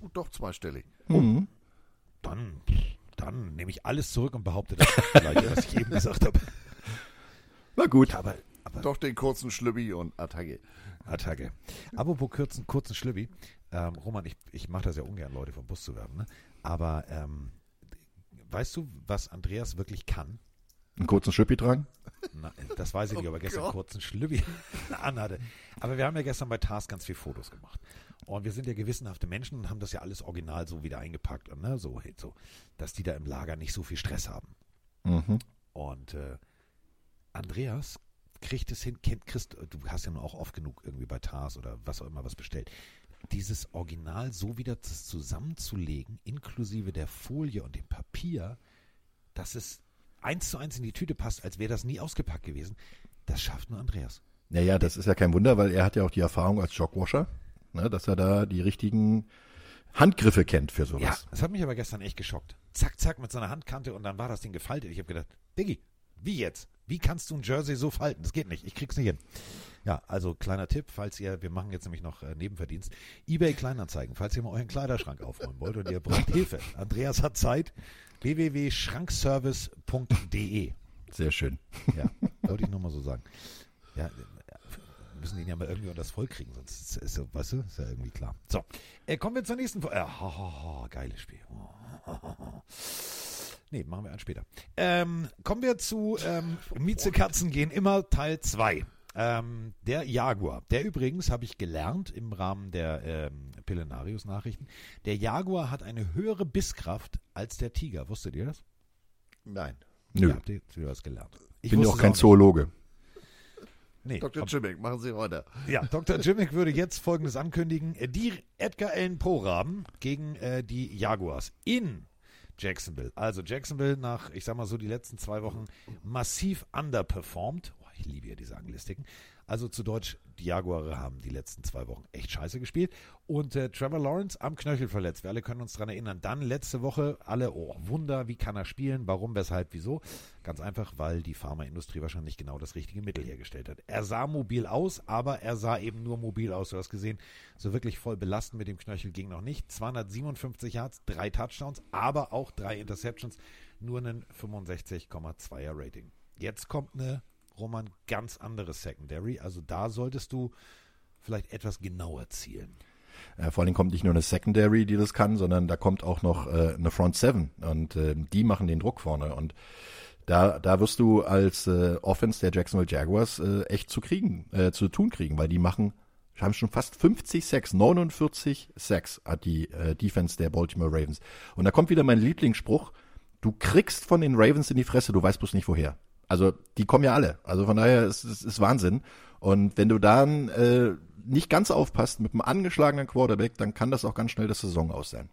Und doch zweistellig.
Mhm.
Dann, dann nehme ich alles zurück und behaupte das gleiche, was ich eben gesagt habe.
Na gut.
Aber, aber
Doch den kurzen Schlübbi und Attacke.
Attacke. Apropos kurzen, kurzen Schlübbi. Ähm, Roman, ich, ich mache das ja ungern, Leute vom Bus zu werfen. Ne? Aber ähm, weißt du, was Andreas wirklich kann?
Einen kurzen Schlüppi tragen?
Na, das weiß ich nicht, aber gestern
Gott.
kurz einen Schlübbi anhatte. Aber wir haben ja gestern bei Tars ganz viele Fotos gemacht. Und wir sind ja gewissenhafte Menschen und haben das ja alles original so wieder eingepackt. Und, ne, so, so, dass die da im Lager nicht so viel Stress haben.
Mhm.
Und äh, Andreas kriegt es hin, kennt Christ, du hast ja nur auch oft genug irgendwie bei Tars oder was auch immer was bestellt. Dieses Original so wieder zusammenzulegen, inklusive der Folie und dem Papier, dass es eins zu eins in die Tüte passt, als wäre das nie ausgepackt gewesen, das schafft nur Andreas.
Naja, das ist ja kein Wunder, weil er hat ja auch die Erfahrung als Jogwasher, ne, dass er da die richtigen Handgriffe kennt für sowas.
Ja, das hat mich aber gestern echt geschockt. Zack, zack, mit so einer Handkante und dann war das Ding gefaltet. Ich habe gedacht, Diggi, wie jetzt? Wie kannst du ein Jersey so falten? Das geht nicht. Ich krieg's nicht hin. Ja, also kleiner Tipp, falls ihr, wir machen jetzt nämlich noch äh, Nebenverdienst, eBay Kleinanzeigen, falls ihr mal euren Kleiderschrank aufräumen wollt und ihr braucht Hilfe. Andreas hat Zeit. www.schrankservice.de
Sehr schön.
Ja, wollte ich nur mal so sagen. Ja, wir müssen den ja mal irgendwie unter das Volk kriegen, sonst ist, ist, so, weißt du, ist ja irgendwie klar. So, äh, kommen wir zur nächsten Folge. Äh, ho, ho, ho, geiles Spiel. Nee, machen wir einen später. Ähm, kommen wir zu ähm, Miezekatzen gehen immer Teil 2. Ähm, der Jaguar, der übrigens, habe ich gelernt im Rahmen der ähm, Pillenarius-Nachrichten, der Jaguar hat eine höhere Bisskraft als der Tiger. Wusstet ihr das?
Nein.
Nö.
Ja, habt ihr, das gelernt?
Ich bin ja auch kein
es
Zoologe.
Nee,
Dr. Jimmick, machen Sie weiter.
Ja, Dr. Jimmick würde jetzt Folgendes ankündigen. Die Edgar Allan Poe-Raben gegen äh, die Jaguars in Jacksonville. Also Jacksonville nach, ich sag mal so, die letzten zwei Wochen massiv underperformed. Ich liebe ja diese Anglistiken. Also zu Deutsch, die Jaguare haben die letzten zwei Wochen echt scheiße gespielt. Und äh, Trevor Lawrence am Knöchel verletzt. Wir alle können uns dran erinnern. Dann letzte Woche alle, oh Wunder, wie kann er spielen? Warum, weshalb, wieso? Ganz einfach, weil die Pharmaindustrie wahrscheinlich genau das richtige Mittel hergestellt hat. Er sah mobil aus, aber er sah eben nur mobil aus. Du hast gesehen, so wirklich voll belastend mit dem Knöchel ging noch nicht. 257 Yards, drei Touchdowns, aber auch drei Interceptions, nur einen 65,2er Rating. Jetzt kommt eine Roman ganz anderes Secondary. Also da solltest du vielleicht etwas genauer zielen.
Äh, vor allem kommt nicht nur eine Secondary, die das kann, sondern da kommt auch noch äh, eine Front Seven und äh, die machen den Druck vorne und da, da wirst du als äh, Offense der Jacksonville Jaguars äh, echt zu kriegen, äh, zu tun kriegen, weil die machen, haben schon fast 50 Sacks, 49 Sacks hat die äh, Defense der Baltimore Ravens. Und da kommt wieder mein Lieblingsspruch, du kriegst von den Ravens in die Fresse, du weißt bloß nicht woher. Also die kommen ja alle. Also von daher ist es ist Wahnsinn. Und wenn du dann äh, nicht ganz aufpasst mit einem angeschlagenen Quarterback, dann kann das auch ganz schnell das Saison aus sein.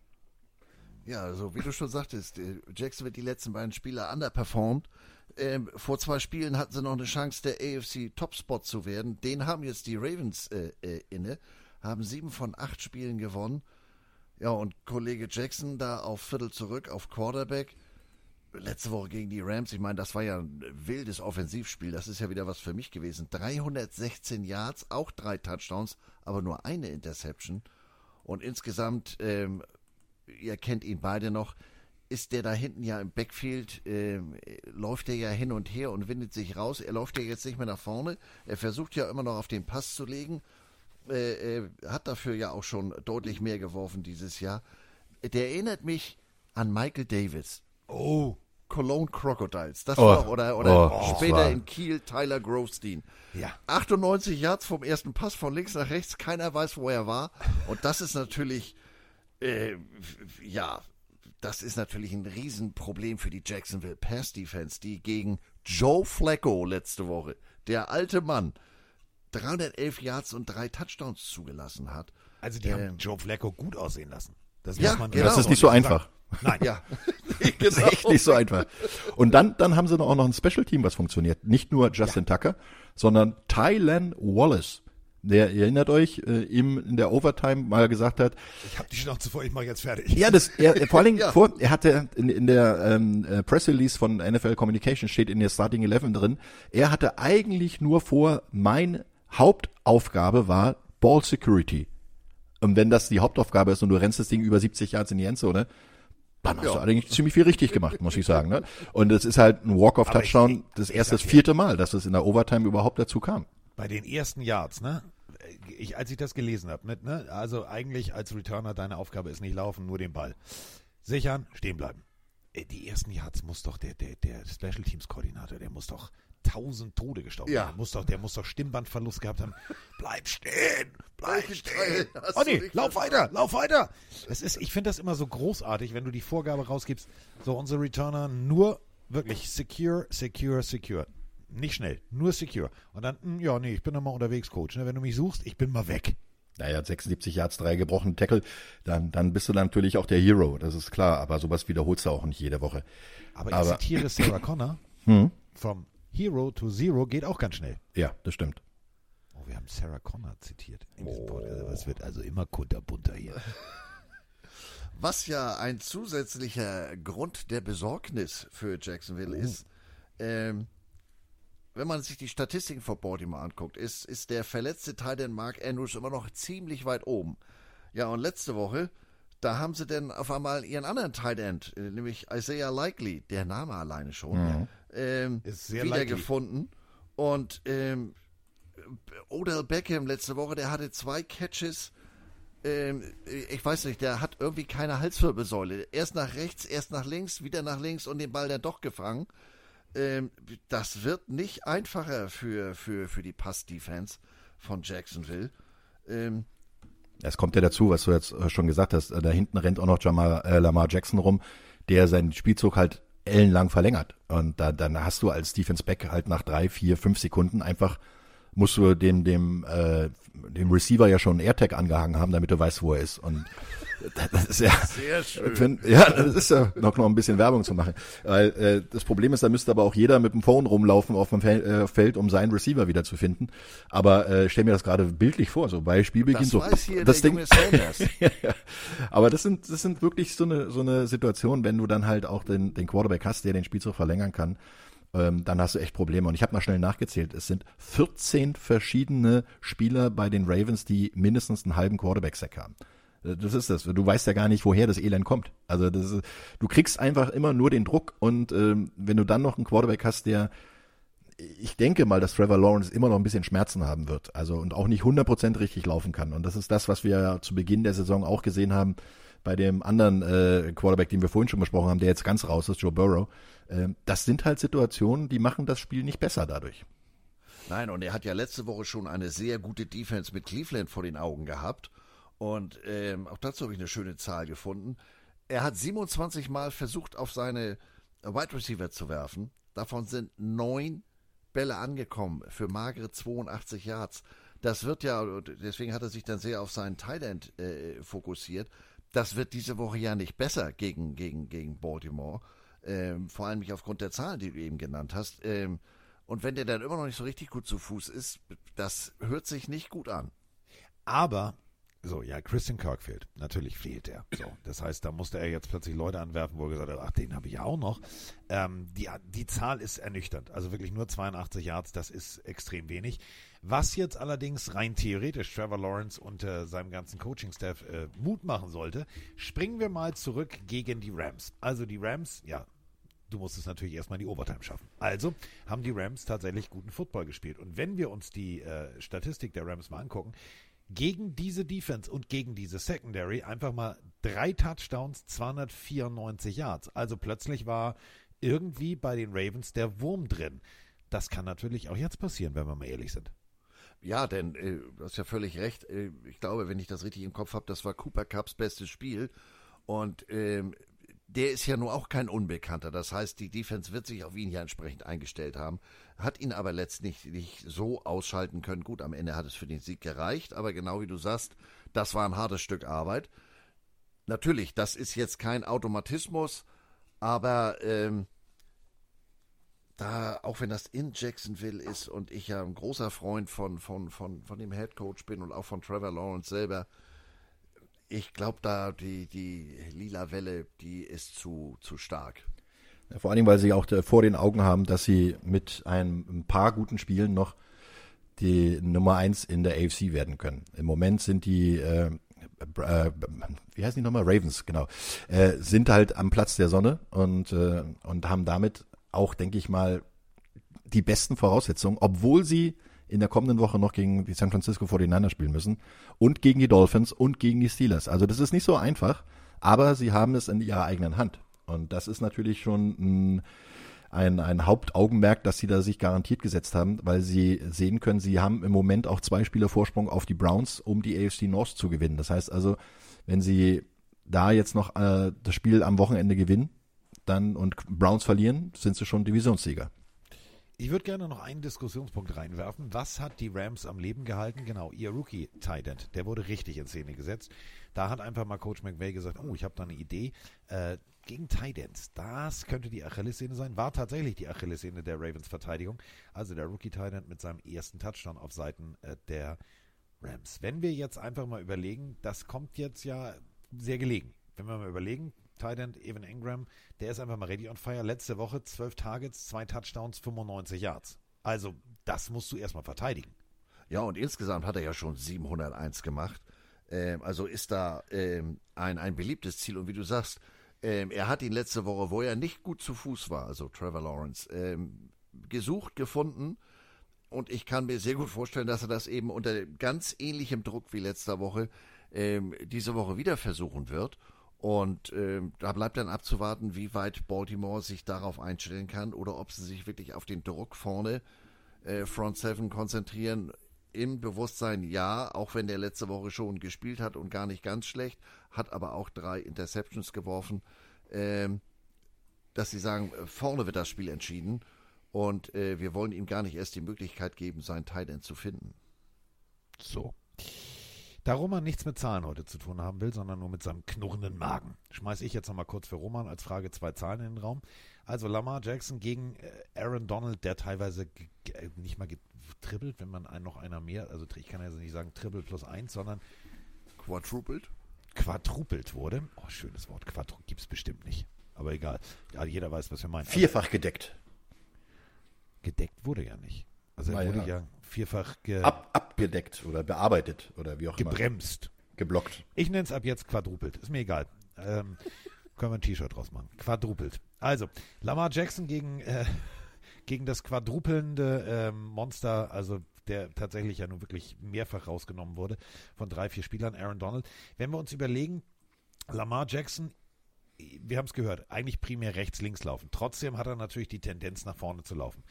Ja, also wie du schon sagtest, äh, Jackson wird die letzten beiden Spiele underperformed. Ähm, vor zwei Spielen hatten sie noch eine Chance, der AFC Topspot zu werden. Den haben jetzt die Ravens äh, äh, inne, haben sieben von acht Spielen gewonnen. Ja, und Kollege Jackson da auf Viertel zurück auf Quarterback. Letzte Woche gegen die Rams, ich meine, das war ja ein wildes Offensivspiel. Das ist ja wieder was für mich gewesen. 316 Yards, auch drei Touchdowns, aber nur eine Interception. Und insgesamt ähm, ihr kennt ihn beide noch, ist der da hinten ja im Backfield, ähm, läuft er ja hin und her und windet sich raus. Er läuft ja jetzt nicht mehr nach vorne. Er versucht ja immer noch auf den Pass zu legen. Äh, äh, hat dafür ja auch schon deutlich mehr geworfen dieses Jahr. Der erinnert mich an Michael Davis.
Oh,
Cologne Crocodiles. Das
Oh.
war, oder, oder
Oh,
später
war-
in Kiel Tyler Grovestein.
ja.
98 Yards vom ersten Pass von links nach rechts, keiner weiß, wo er war. Und das ist natürlich, äh, ja, das ist natürlich ein Riesenproblem für die Jacksonville Pass Defense, die gegen Joe Flacco letzte Woche, der alte Mann, 311 Yards und drei Touchdowns zugelassen hat.
Also die
Ähm.
haben Joe Flacco gut aussehen lassen. Das
Ja,
muss man
genau.
Das ist nicht so einfach.
Nein,
Ja,
Das ist echt nicht so einfach. Und dann, dann haben sie noch auch noch ein Special Team, was funktioniert. Nicht nur Justin Tucker, sondern Tylan Wallace. Der, ihr erinnert euch, äh, ihm in der Overtime mal gesagt hat,
ich habe die Schnauze vor, ich mache jetzt fertig.
Ja, das, er, vor allen Dingen,
Ja.
vor, er hatte in, in der ähm, äh, Press Release von NFL Communication steht in der Starting 11 drin, er hatte eigentlich nur vor, mein Hauptaufgabe war Ball Security. Und wenn das die Hauptaufgabe ist und du rennst das Ding über 70 Yards in die Endzone, dann hast
Ja.
du eigentlich ziemlich viel richtig gemacht, muss ich sagen. Ne? Und es ist halt ein Walk-off-Touchdown, das erste, das vierte Mal, dass es in der Overtime überhaupt dazu kam.
Bei den ersten Yards, ne? Ich, als ich das gelesen habe, mit, ne? Also eigentlich als Returner deine Aufgabe ist nicht laufen, nur den Ball. Sichern, stehen bleiben. äh, die ersten Yards muss doch der, der, der Special Teams Koordinator, der muss doch tausend Tode gestorben
Ja.
Der muss doch, der muss doch Stimmbandverlust gehabt haben. Bleib stehen! Bleib stehen! Oh nee, lauf weiter, lauf weiter! Es ist, ich finde das immer so großartig, wenn du die Vorgabe rausgibst, so unsere Returner nur wirklich secure, secure, secure. Nicht schnell, nur secure. Und dann, hm, ja, nee, ich bin noch mal unterwegs, Coach. Ne? Wenn du mich suchst, ich bin mal weg.
Naja, 76 Yards, drei gebrochene Tackle, dann, dann bist du natürlich auch der Hero, das ist klar, aber sowas wiederholst du auch nicht jede Woche.
Aber ich
Aber- Hm?
zitiere Sarah Connor. From Hero to Zero geht auch ganz schnell.
Ja, das stimmt.
Oh, wir haben Sarah Connor zitiert in diesem Podcast. Es wird also immer kunterbunter hier.
Was ja ein zusätzlicher Grund der Besorgnis für Jacksonville ist, ähm, wenn man sich die Statistiken von Baltimore anguckt, ist, ist der verletzte Teil den Mark Andrews immer noch ziemlich weit oben. Ja, und letzte Woche, da haben sie dann auf einmal ihren anderen Tight End, äh, nämlich Isaiah Likely, der Name alleine schon, ähm,
Ist sehr likely.
wiedergefunden. Und ähm, Odell Beckham letzte Woche, der hatte zwei Catches, ähm, ich weiß nicht, der hat irgendwie keine Halswirbelsäule. Erst nach rechts, erst nach links, wieder nach links und den Ball dann doch gefangen. Ähm, das wird nicht einfacher für, für, für die Pass-Defense von Jacksonville. Ähm,
Es kommt ja dazu, was du jetzt äh, schon gesagt hast, äh, da hinten rennt auch noch Jamar, äh, Lamar Jackson rum, der seinen Spielzug halt ellenlang verlängert. Und da, dann hast du als Defense Back halt nach drei, vier, fünf Sekunden einfach musst du dem, dem, äh, dem Receiver ja schon einen AirTag angehangen haben, damit du weißt, wo er ist. Und das ist ja,
Sehr schön.
Wenn, ja, das ist ja noch, noch ein bisschen Werbung zu machen. Weil äh, das Problem ist, da müsste aber auch jeder mit dem Phone rumlaufen auf dem Fel äh, Feld, um seinen Receiver wieder zu finden. Aber äh, stell mir das gerade bildlich vor, so bei Spielbeginn
das
so.
weiß hier
das Ding, ja, ja. Aber das sind, das sind wirklich so eine, so eine Situation, wenn du dann halt auch den, den Quarterback hast, der den Spielzug verlängern kann, ähm, dann hast du echt Probleme. Und ich habe mal schnell nachgezählt, es sind 14 verschiedene Spieler bei den Ravens, die mindestens einen halben Quarterback-Sack haben. Das ist das. Du weißt ja gar nicht, woher das Elend kommt. Also das ist, du kriegst einfach immer nur den Druck und ähm, wenn du dann noch einen Quarterback hast, der ich denke mal, dass Trevor Lawrence immer noch ein bisschen Schmerzen haben wird. Also und auch nicht 100% richtig laufen kann. Und das ist das, was wir ja zu Beginn der Saison auch gesehen haben bei dem anderen äh, Quarterback, den wir vorhin schon besprochen haben, der jetzt ganz raus ist, Joe Burrow. Ähm, das sind halt Situationen, die machen das Spiel nicht besser dadurch.
Nein, und er hat ja letzte Woche schon eine sehr gute Defense mit Cleveland vor den Augen gehabt. Und ähm, auch dazu habe ich eine schöne Zahl gefunden. Er hat 27 Mal versucht, auf seine Wide Receiver zu werfen. Davon sind neun Bälle angekommen für magere 82 Yards. Das wird ja, deswegen hat er sich dann sehr auf seinen End äh, fokussiert. Das wird diese Woche ja nicht besser gegen, gegen, gegen Baltimore. Ähm, vor allem nicht aufgrund der Zahlen, die du eben genannt hast. Ähm, und wenn der dann immer noch nicht so richtig gut zu Fuß ist, das hört sich nicht gut an.
Aber, so, ja, Christian Kirk fehlt. Natürlich fehlt er. So, das heißt, da musste er jetzt plötzlich Leute anwerfen, wo er gesagt hat, ach, den habe ich ja auch noch. Ähm, die, die Zahl ist ernüchternd. Also wirklich nur 82 Yards, das ist extrem wenig. Was jetzt allerdings rein theoretisch Trevor Lawrence und äh, seinem ganzen Coaching-Staff äh, Mut machen sollte, springen wir mal zurück gegen die Rams. Also die Rams, ja, du musst es natürlich erstmal in die Overtime schaffen. Also haben die Rams tatsächlich guten Football gespielt. Und wenn wir uns die äh, Statistik der Rams mal angucken, gegen diese Defense und gegen diese Secondary einfach mal drei Touchdowns, 294 Yards. Also plötzlich war irgendwie bei den Ravens der Wurm drin. Das kann natürlich auch jetzt passieren, wenn wir mal ehrlich sind.
Ja, denn äh, du hast ja völlig recht. Äh, ich glaube, wenn ich das richtig im Kopf habe, das war Cooper Cups bestes Spiel. Und ähm, der ist ja nur auch kein Unbekannter. Das heißt, die Defense wird sich auf ihn ja entsprechend eingestellt haben. Hat ihn aber letztlich nicht so ausschalten können. Gut, am Ende hat es für den Sieg gereicht. Aber genau wie du sagst, das war ein hartes Stück Arbeit. Natürlich, das ist jetzt kein Automatismus. Aber ähm, da, auch wenn das in Jacksonville ist und ich ja ein großer Freund von, von, von, von dem Head Coach bin und auch von Trevor Lawrence selber, ich glaube da, die, die lila Welle, die ist zu, zu stark.
Ja, Vor Dingen, weil sie auch äh, vor den Augen haben, dass sie mit ein, paar guten Spielen noch die Nummer eins in der AFC werden können. Im Moment sind die, äh, äh, wie heißen die nochmal? Ravens, genau, äh, sind halt am Platz der Sonne und, äh, und haben damit auch, denke ich mal, die besten Voraussetzungen, obwohl sie in der kommenden Woche noch gegen die San Francisco 49ers spielen müssen und gegen die Dolphins und gegen die Steelers. Also das ist nicht so einfach, aber sie haben es in ihrer eigenen Hand. Und das ist natürlich schon ein, ein, ein Hauptaugenmerk, dass sie da sich garantiert gesetzt haben, weil sie sehen können, sie haben im Moment auch zwei Spieler Vorsprung auf die Browns, um die AFC North zu gewinnen. Das heißt also, wenn sie da jetzt noch äh, das Spiel am Wochenende gewinnen, dann und Browns verlieren, sind sie schon Divisionssieger.
Ich würde gerne noch einen Diskussionspunkt reinwerfen. Was hat die Rams am Leben gehalten? Genau, ihr Rookie Tight End, der wurde richtig in Szene gesetzt. Da hat einfach mal Coach McVay gesagt, oh, ich habe da eine Idee. Äh, gegen Tight Ends, das könnte die Achillessehne sein. War tatsächlich die Achillessehne der Ravens Verteidigung. Also der Rookie Tight End mit seinem ersten Touchdown auf Seiten äh, der Rams. Wenn wir jetzt einfach mal überlegen, das kommt jetzt ja sehr gelegen. Wenn wir mal überlegen, Tight End Evan Ingram, der ist einfach mal ready on fire. Letzte Woche 12 Targets, 2 Touchdowns, 95 Yards. Also, das musst du erstmal verteidigen.
Ja, und insgesamt hat er ja schon 701 gemacht. Ähm, also ist da ähm, ein, ein beliebtes Ziel. Und wie du sagst, ähm, er hat ihn letzte Woche, wo er nicht gut zu Fuß war, also Trevor Lawrence, ähm, gesucht, gefunden. Und ich kann mir sehr gut vorstellen, dass er das eben unter ganz ähnlichem Druck wie letzter Woche ähm, diese Woche wieder versuchen wird. Und ähm, da bleibt dann abzuwarten, wie weit Baltimore sich darauf einstellen kann oder ob sie sich wirklich auf den Druck vorne äh, Front Seven konzentrieren. Im Bewusstsein ja, auch wenn der letzte Woche schon gespielt hat und gar nicht ganz schlecht, hat aber auch drei Interceptions geworfen, ähm, dass sie sagen, vorne wird das Spiel entschieden und äh, wir wollen ihm gar nicht erst die Möglichkeit geben, sein Tight End zu finden.
So. Da Roman nichts mit Zahlen heute zu tun haben will, sondern nur mit seinem knurrenden Magen, schmeiße ich jetzt nochmal kurz für Roman als Frage zwei Zahlen in den Raum. Also Lamar Jackson gegen äh, Aaron Donald, der teilweise äh, nicht mal getribbelt, wenn man einen noch einer mehr, also ich kann ja nicht sagen Triple plus eins, sondern
Quadrupelt?
Quadrupelt wurde. Oh, schönes Wort. Quadru es bestimmt nicht. Aber egal. Ja, jeder weiß, was wir meinen.
Vierfach gedeckt.
Gedeckt wurde ja nicht. Also er wurde
ja.
ja vierfach ge
Ab, abgedeckt oder bearbeitet oder wie auch
gebremst.
immer. Geblockt.
Ich nenne es ab jetzt quadrupelt. Ist mir egal. Ähm, können wir ein T-Shirt draus machen. Quadrupelt. Also, Lamar Jackson gegen, äh, gegen das quadrupelnde ähm, Monster, also der tatsächlich ja nun wirklich mehrfach rausgenommen wurde von drei, vier Spielern, Aaron Donald. Wenn wir uns überlegen, Lamar Jackson, wir haben es gehört, eigentlich primär rechts, links laufen. Trotzdem hat er natürlich die Tendenz, nach vorne zu laufen.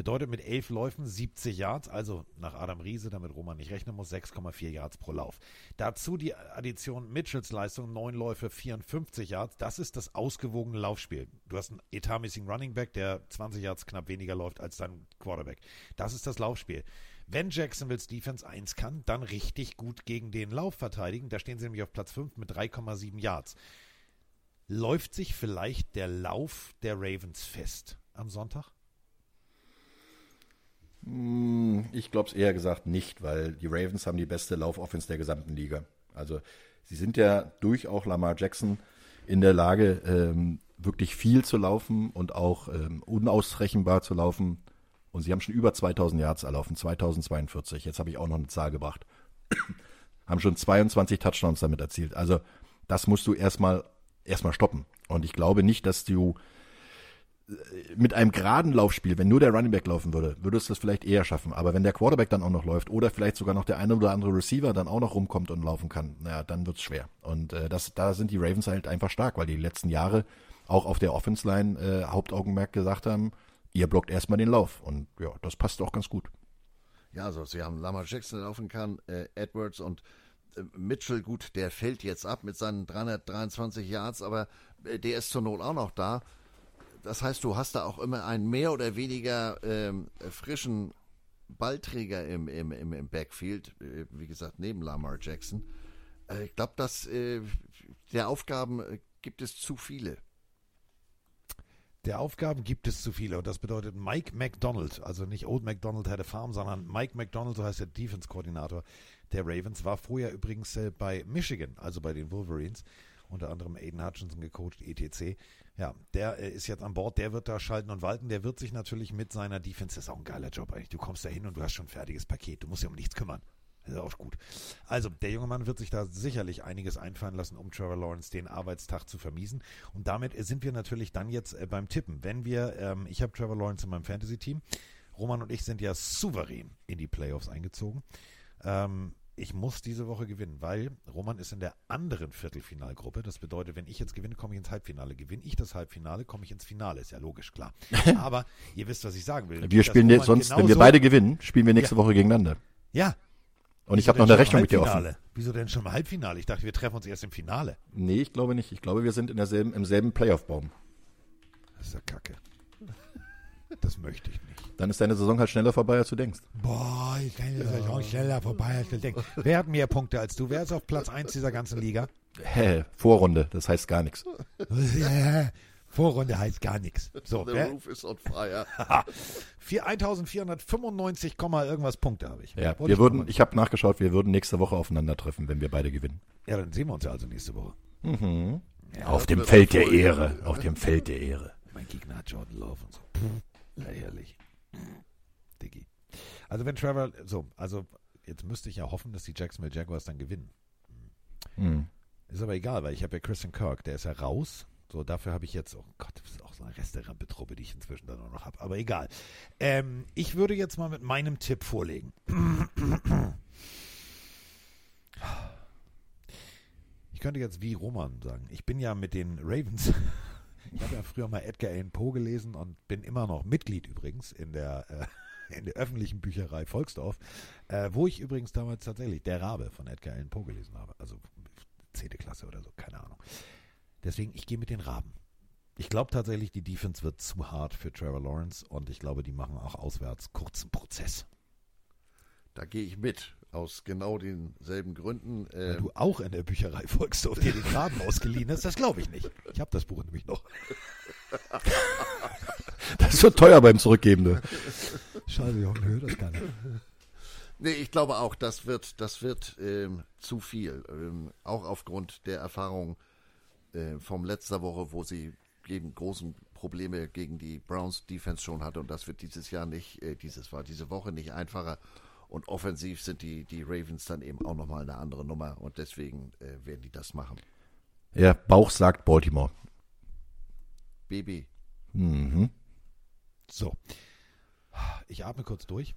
Bedeutet mit elf Läufen 70 Yards, also nach Adam Riese, damit Roman nicht rechnen muss, 6,4 Yards pro Lauf. Dazu die Addition Mitchells Leistung, 9 Läufe, 54 Yards. Das ist das ausgewogene Laufspiel. Du hast einen etatmäßigen Running Back, der 20 Yards knapp weniger läuft als dein Quarterback. Das ist das Laufspiel. Wenn Jacksonville's Defense 1 kann, dann richtig gut gegen den Lauf verteidigen. Da stehen sie nämlich auf Platz 5 mit 3,7 Yards. Läuft sich vielleicht der Lauf der Ravens fest am Sonntag?
Ich glaube es eher gesagt nicht, weil die Ravens haben die beste Laufoffense der gesamten Liga. Also sie sind ja durch auch Lamar Jackson in der Lage, ähm, wirklich viel zu laufen und auch ähm, unausrechenbar zu laufen. Und sie haben schon über 2000 Yards erlaufen, 2042. Jetzt habe ich auch noch eine Zahl gebracht. haben schon 22 Touchdowns damit erzielt. Also das musst du erstmal erstmal stoppen. Und ich glaube nicht, dass du mit einem geraden Laufspiel, wenn nur der Running Back laufen würde, würdest du es vielleicht eher schaffen. Aber wenn der Quarterback dann auch noch läuft oder vielleicht sogar noch der eine oder andere Receiver dann auch noch rumkommt und laufen kann, naja, dann wird's schwer. Und äh, das, da sind die Ravens halt einfach stark, weil die letzten Jahre auch auf der Offense Line äh, Hauptaugenmerk gesagt haben, ihr blockt erstmal den Lauf. Und ja, das passt auch ganz gut.
Ja, also sie haben Lamar Jackson laufen kann, äh, Edwards und äh, Mitchell, gut, der fällt jetzt ab mit seinen 323 Yards, aber äh, der ist zur Not auch noch da. Das heißt, du hast da auch immer einen mehr oder weniger ähm, frischen Ballträger im, im, im, im Backfield, äh, wie gesagt, neben Lamar Jackson. Äh, ich glaube, dass äh, der Aufgaben äh, gibt es zu viele.
Der Aufgaben gibt es zu viele und das bedeutet Mike McDonald, also nicht Old McDonald had a farm, sondern Mike McDonald, so heißt der Defense-Koordinator der Ravens, war vorher übrigens äh, bei Michigan, also bei den Wolverines, unter anderem Aiden Hutchinson gecoacht, etc. Ja, der äh, ist jetzt an Bord, der wird da schalten und walten, der wird sich natürlich mit seiner Defense, das ist auch ein geiler Job eigentlich, du kommst da hin und du hast schon ein fertiges Paket, du musst ja um nichts kümmern. Das ist auch gut. Also, der junge Mann wird sich da sicherlich einiges einfallen lassen, um Trevor Lawrence den Arbeitstag zu vermiesen. Und damit sind wir natürlich dann jetzt äh, beim Tippen. Wenn wir, ähm, ich habe Trevor Lawrence in meinem Fantasy-Team. Roman und ich sind ja souverän in die Playoffs eingezogen. Ähm, ich muss diese Woche gewinnen, weil Roman ist in der anderen Viertelfinalgruppe. Das bedeutet, wenn ich jetzt gewinne, komme ich ins Halbfinale. Gewinne ich das Halbfinale, komme ich ins Finale. Ist ja logisch, klar. Aber ihr wisst, was ich sagen will.
Wir spielen jetzt sonst, wenn wir beide gewinnen, spielen wir nächste Woche gegeneinander.
Ja.
Und ich
Wieso
habe noch eine Rechnung mit dir offen.
Wieso denn schon im Halbfinale? Ich dachte, wir treffen uns erst im Finale.
Nee, ich glaube nicht. Ich glaube, wir sind in derselben, im selben Playoff-Baum.
Das ist ja kacke. Das möchte ich nicht.
Dann ist deine Saison halt schneller vorbei, als du denkst.
Boah, ich kann das auch schneller vorbei, als du denkst. Wer hat mehr Punkte als du? Wer ist auf Platz 1 dieser ganzen Liga?
Hä, Vorrunde, das heißt gar nichts.
Vorrunde heißt gar nichts. So,
The
wer,
roof is on fire.
vier- 1495, Komma irgendwas Punkte habe ich.
Ja,
Wollte
wir
ich
würden, ich habe nachgeschaut, wir würden nächste Woche aufeinandertreffen, wenn wir beide gewinnen.
Ja, dann sehen wir uns ja also nächste Woche.
auf dem Feld der Ehre. Auf dem Feld der Ehre.
Mein Gegner hat Jordan Love und so. Puh, lächerlich. Diggi. Also wenn Trevor, so, also jetzt müsste ich ja hoffen, dass die Jacksonville Jaguars dann gewinnen.
Hm.
Ist aber egal, weil ich habe ja Christian Kirk, der ist ja raus. So, dafür habe ich jetzt, oh Gott, das ist auch so eine Resterampe-Truppe, die ich inzwischen dann auch noch habe. Aber egal. Ähm, ich würde jetzt mal mit meinem Tipp vorlegen. Ich könnte jetzt wie Roman sagen. Ich bin ja mit den Ravens. Ich habe ja früher mal Edgar Allan Poe gelesen und bin immer noch Mitglied übrigens in der, äh, in der öffentlichen Bücherei Volksdorf, äh, wo ich übrigens damals tatsächlich Der Rabe von Edgar Allan Poe gelesen habe. Also 10. Klasse oder so, keine Ahnung. Deswegen, ich gehe mit den Raben. Ich glaube tatsächlich, die Defense wird zu hart für Trevor Lawrence und ich glaube, die machen auch auswärts kurzen Prozess.
Da gehe ich mit. Aus genau denselben Gründen. Ähm,
du auch in der Bücherei Volksdorf dir den Raben ausgeliehen hast, das glaube ich nicht. Ich habe das Buch nämlich noch.
Das wird teuer beim Zurückgeben. Ne?
Scheiße, Jochen, hör das gar nicht.
Nee, ich glaube auch, das wird, das wird ähm, zu viel. Ähm, auch aufgrund der Erfahrung äh, vom letzter Woche, wo sie gegen großen Probleme gegen die Browns Defense schon hatte. Und das wird dieses Jahr nicht, äh, dieses war diese Woche nicht einfacher. Und offensiv sind die, die Ravens dann eben auch nochmal eine andere Nummer. Und deswegen äh, werden die das machen.
Ja, Bauch sagt Baltimore.
Baby.
Mhm.
So. Ich atme kurz durch.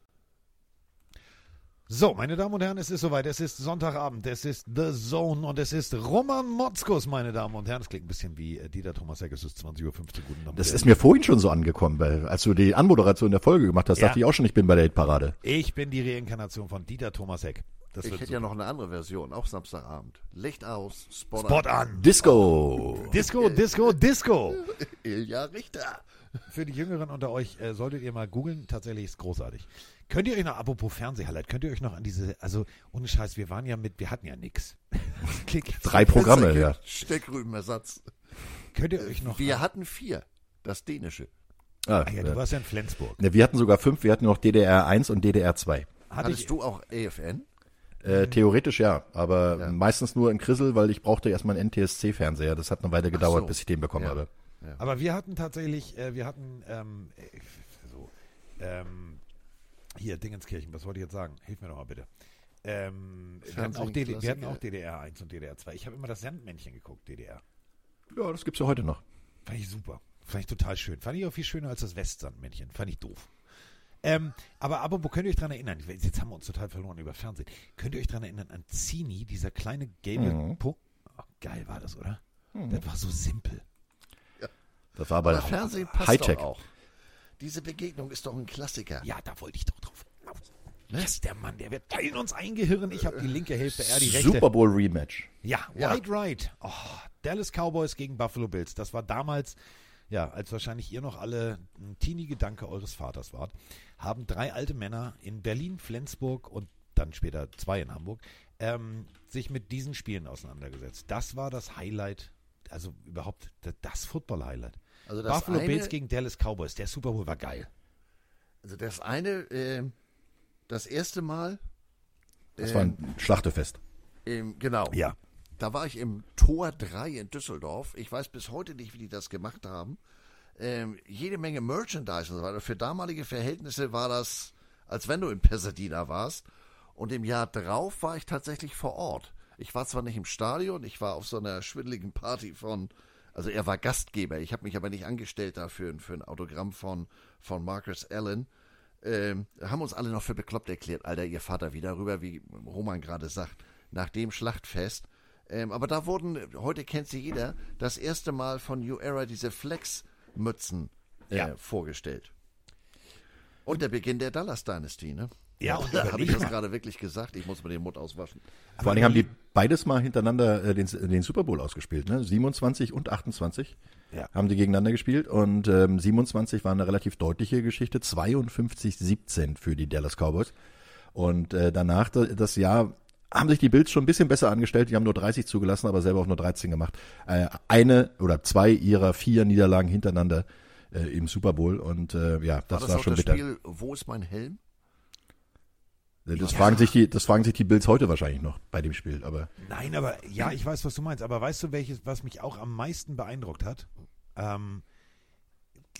So, meine Damen und Herren, es ist soweit. Es ist Sonntagabend. Es ist The Zone und es ist Roman Motzkus, meine Damen und Herren. Es klingt ein bisschen wie äh, Dieter Thomas Heck. Es ist 20.15 Uhr. Guten Abend.
Das ist mir vorhin schon so angekommen, weil als du die Anmoderation der Folge gemacht hast,
Ja.
dachte ich auch schon, ich bin bei der Hitparade.
Ich bin die Reinkarnation von Dieter Thomas Heck. Das
Ich hätte ja noch eine andere Version, auch Samstagabend. Licht aus, Spot,
Spot
an.
an.
Disco.
Disco, Disco, Disco.
Ilja Richter.
Für die Jüngeren unter euch äh, solltet ihr mal googeln. Tatsächlich ist großartig. Könnt ihr euch noch, apropos Fernsehhighlight, könnt ihr euch noch an diese, also ohne Scheiß, wir waren ja mit, wir hatten ja nix. Klick.
Drei Programme, ja.
Steckrübenersatz.
Könnt ihr euch noch.
Wir hatten vier. Das dänische.
Ah,
ah, ja, du
ja.
warst ja in Flensburg.
Ne, wir hatten sogar fünf, wir hatten noch DDR 1 und DDR 2.
Hatte
Hattest
ich,
du auch AFN?
Äh, theoretisch ja, aber
Ja.
meistens nur in Krissel, weil ich brauchte erstmal einen NTSC-Fernseher. Das hat eine Weile gedauert,
so.
bis ich den bekommen
Ja.
habe.
aber wir hatten tatsächlich, äh, wir hatten, ähm, äh, so, ähm, hier, Dingenskirchen, was wollte ich jetzt sagen? Hilf mir doch mal bitte. Ähm, wir, hatten auch
Fernsehen,
DD, wir hatten auch DDR 1 und DDR 2. Ich habe immer das Sandmännchen geguckt, DDR.
Ja, das gibt's ja heute noch.
Fand ich super. Fand ich total schön. Fand ich auch viel schöner als das Westsandmännchen. Fand ich doof. Ähm, aber apropos, könnt ihr euch dran erinnern? Jetzt haben wir uns total verloren über Fernsehen. Könnt ihr euch dran erinnern an Zini, dieser kleine gelbe
Mhm.
Po? Oh, geil war das, oder? Das war so simpel.
Das war aber
Aber Fernsehen passt
Hightech.
auch. Diese Begegnung ist doch ein Klassiker.
Ja, da wollte ich doch drauf hinaus. Das ist der Mann, der wird teilen uns ein Gehirn. Ich habe die linke Hälfte, er die rechte.
Super Bowl Rematch.
Ja,
Ja.
White Right. Oh, Dallas Cowboys gegen Buffalo Bills. Das war damals, ja, als wahrscheinlich ihr noch alle ein Teenie-Gedanke eures Vaters wart, haben drei alte Männer in Berlin, Flensburg und dann später zwei in Hamburg ähm, sich mit diesen Spielen auseinandergesetzt. Das war das Highlight, also überhaupt das, das Football-Highlight.
Also das
Buffalo
eine,
Bills gegen Dallas Cowboys. Der Super Bowl war geil.
also das eine, äh, das erste Mal,
Das war ein Schlachtefest.
ähm, genau.
Ja.
Da war ich im Tor 3 in Düsseldorf. Ich weiß bis heute nicht, wie die das gemacht haben. Ähm, jede Menge Merchandise und so weiter. Für damalige Verhältnisse war das, als wenn du in Pasadena warst. Und im Jahr drauf war ich tatsächlich vor Ort. Ich war zwar nicht im Stadion, ich war auf so einer schwindeligen Party von, also er war Gastgeber. Ich habe mich aber nicht angestellt dafür für ein Autogramm von, von Marcus Allen. ähm, haben uns alle noch für bekloppt erklärt, Alter, ihr Vater wieder rüber, wie Roman gerade sagt, nach dem Schlachtfest. Ähm, aber da wurden, heute kennt sie jeder, das erste Mal von New Era diese Flex-Mützen äh,
Ja.
vorgestellt. Und der Beginn der Dallas Dynasty, ne?
Ja, und
Habe
überleg
ich das gerade wirklich gesagt? Ich muss mir den Mund auswaschen.
Vor allen Dingen haben die beides mal hintereinander äh, den, den Super Bowl ausgespielt, ne? 27 und 28
Ja.
haben die gegeneinander gespielt und ähm, 27 war eine relativ deutliche Geschichte, 52-17 für die Dallas Cowboys. Und äh, danach da- das Jahr haben sich die Bills schon ein bisschen besser angestellt. Die haben nur 30 zugelassen, aber selber auch nur 13 gemacht. Äh, eine oder zwei ihrer vier Niederlagen hintereinander äh, im Super Bowl und äh, ja,
War
das
das,
war, schon
das
bitter.
Spiel, wo ist mein Helm?
Das fragen sich die, das fragen sich die Bills heute wahrscheinlich noch bei dem Spiel, aber
Nein, aber ja, ich weiß, was du meinst. Aber weißt du, welches, was mich auch am meisten beeindruckt hat? Ähm,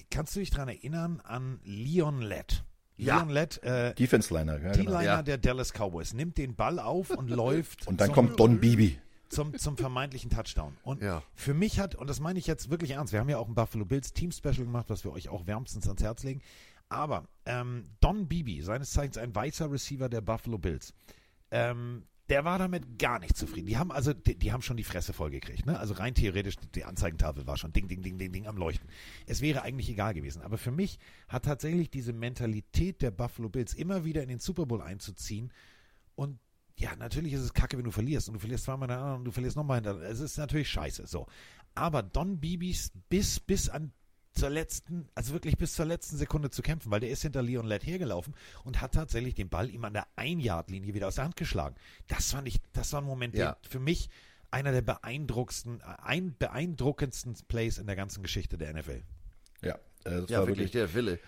kannst du dich daran erinnern an Leon Lett?
Ja.
Leon Lett, äh,
Defense Liner, ja, genau.
D-Liner
Ja.
der Dallas Cowboys, nimmt den Ball auf und läuft
Und dann
zum,
kommt Don Beebe.
zum, zum vermeintlichen Touchdown. Und
Ja.
für mich hat, und das meine ich jetzt wirklich ernst, wir haben ja auch ein Buffalo Bills Team Special gemacht, was wir euch auch wärmstens ans Herz legen. Aber ähm, Don Beebe, seines Zeichens ein weißer Receiver der Buffalo Bills, ähm, der war damit gar nicht zufrieden. Die haben also, die, die haben schon die Fresse vollgekriegt. Ne? Also rein theoretisch, die Anzeigentafel war schon ding, ding, ding, ding, ding am Leuchten. Es wäre eigentlich egal gewesen. Aber für mich hat tatsächlich diese Mentalität der Buffalo Bills immer wieder in den Super Bowl einzuziehen und ja, natürlich ist es kacke, wenn du verlierst und du verlierst zweimal hintereinander und du verlierst nochmal hintereinander. Es ist natürlich scheiße, so. Aber Don Bibis bis, bis an zur letzten, also wirklich bis zur letzten Sekunde zu kämpfen, weil der ist hinter Leon Lett hergelaufen und hat tatsächlich den Ball ihm an der Ein-Yard-Linie wieder aus der Hand geschlagen. Das fand ich, das war ein Moment,
Ja.
der für mich einer der beeindruckendsten, ein, beeindruckendsten Plays in der ganzen Geschichte der NFL.
Ja, äh, das
Ja,
war
wirklich,
wirklich.
der Wille.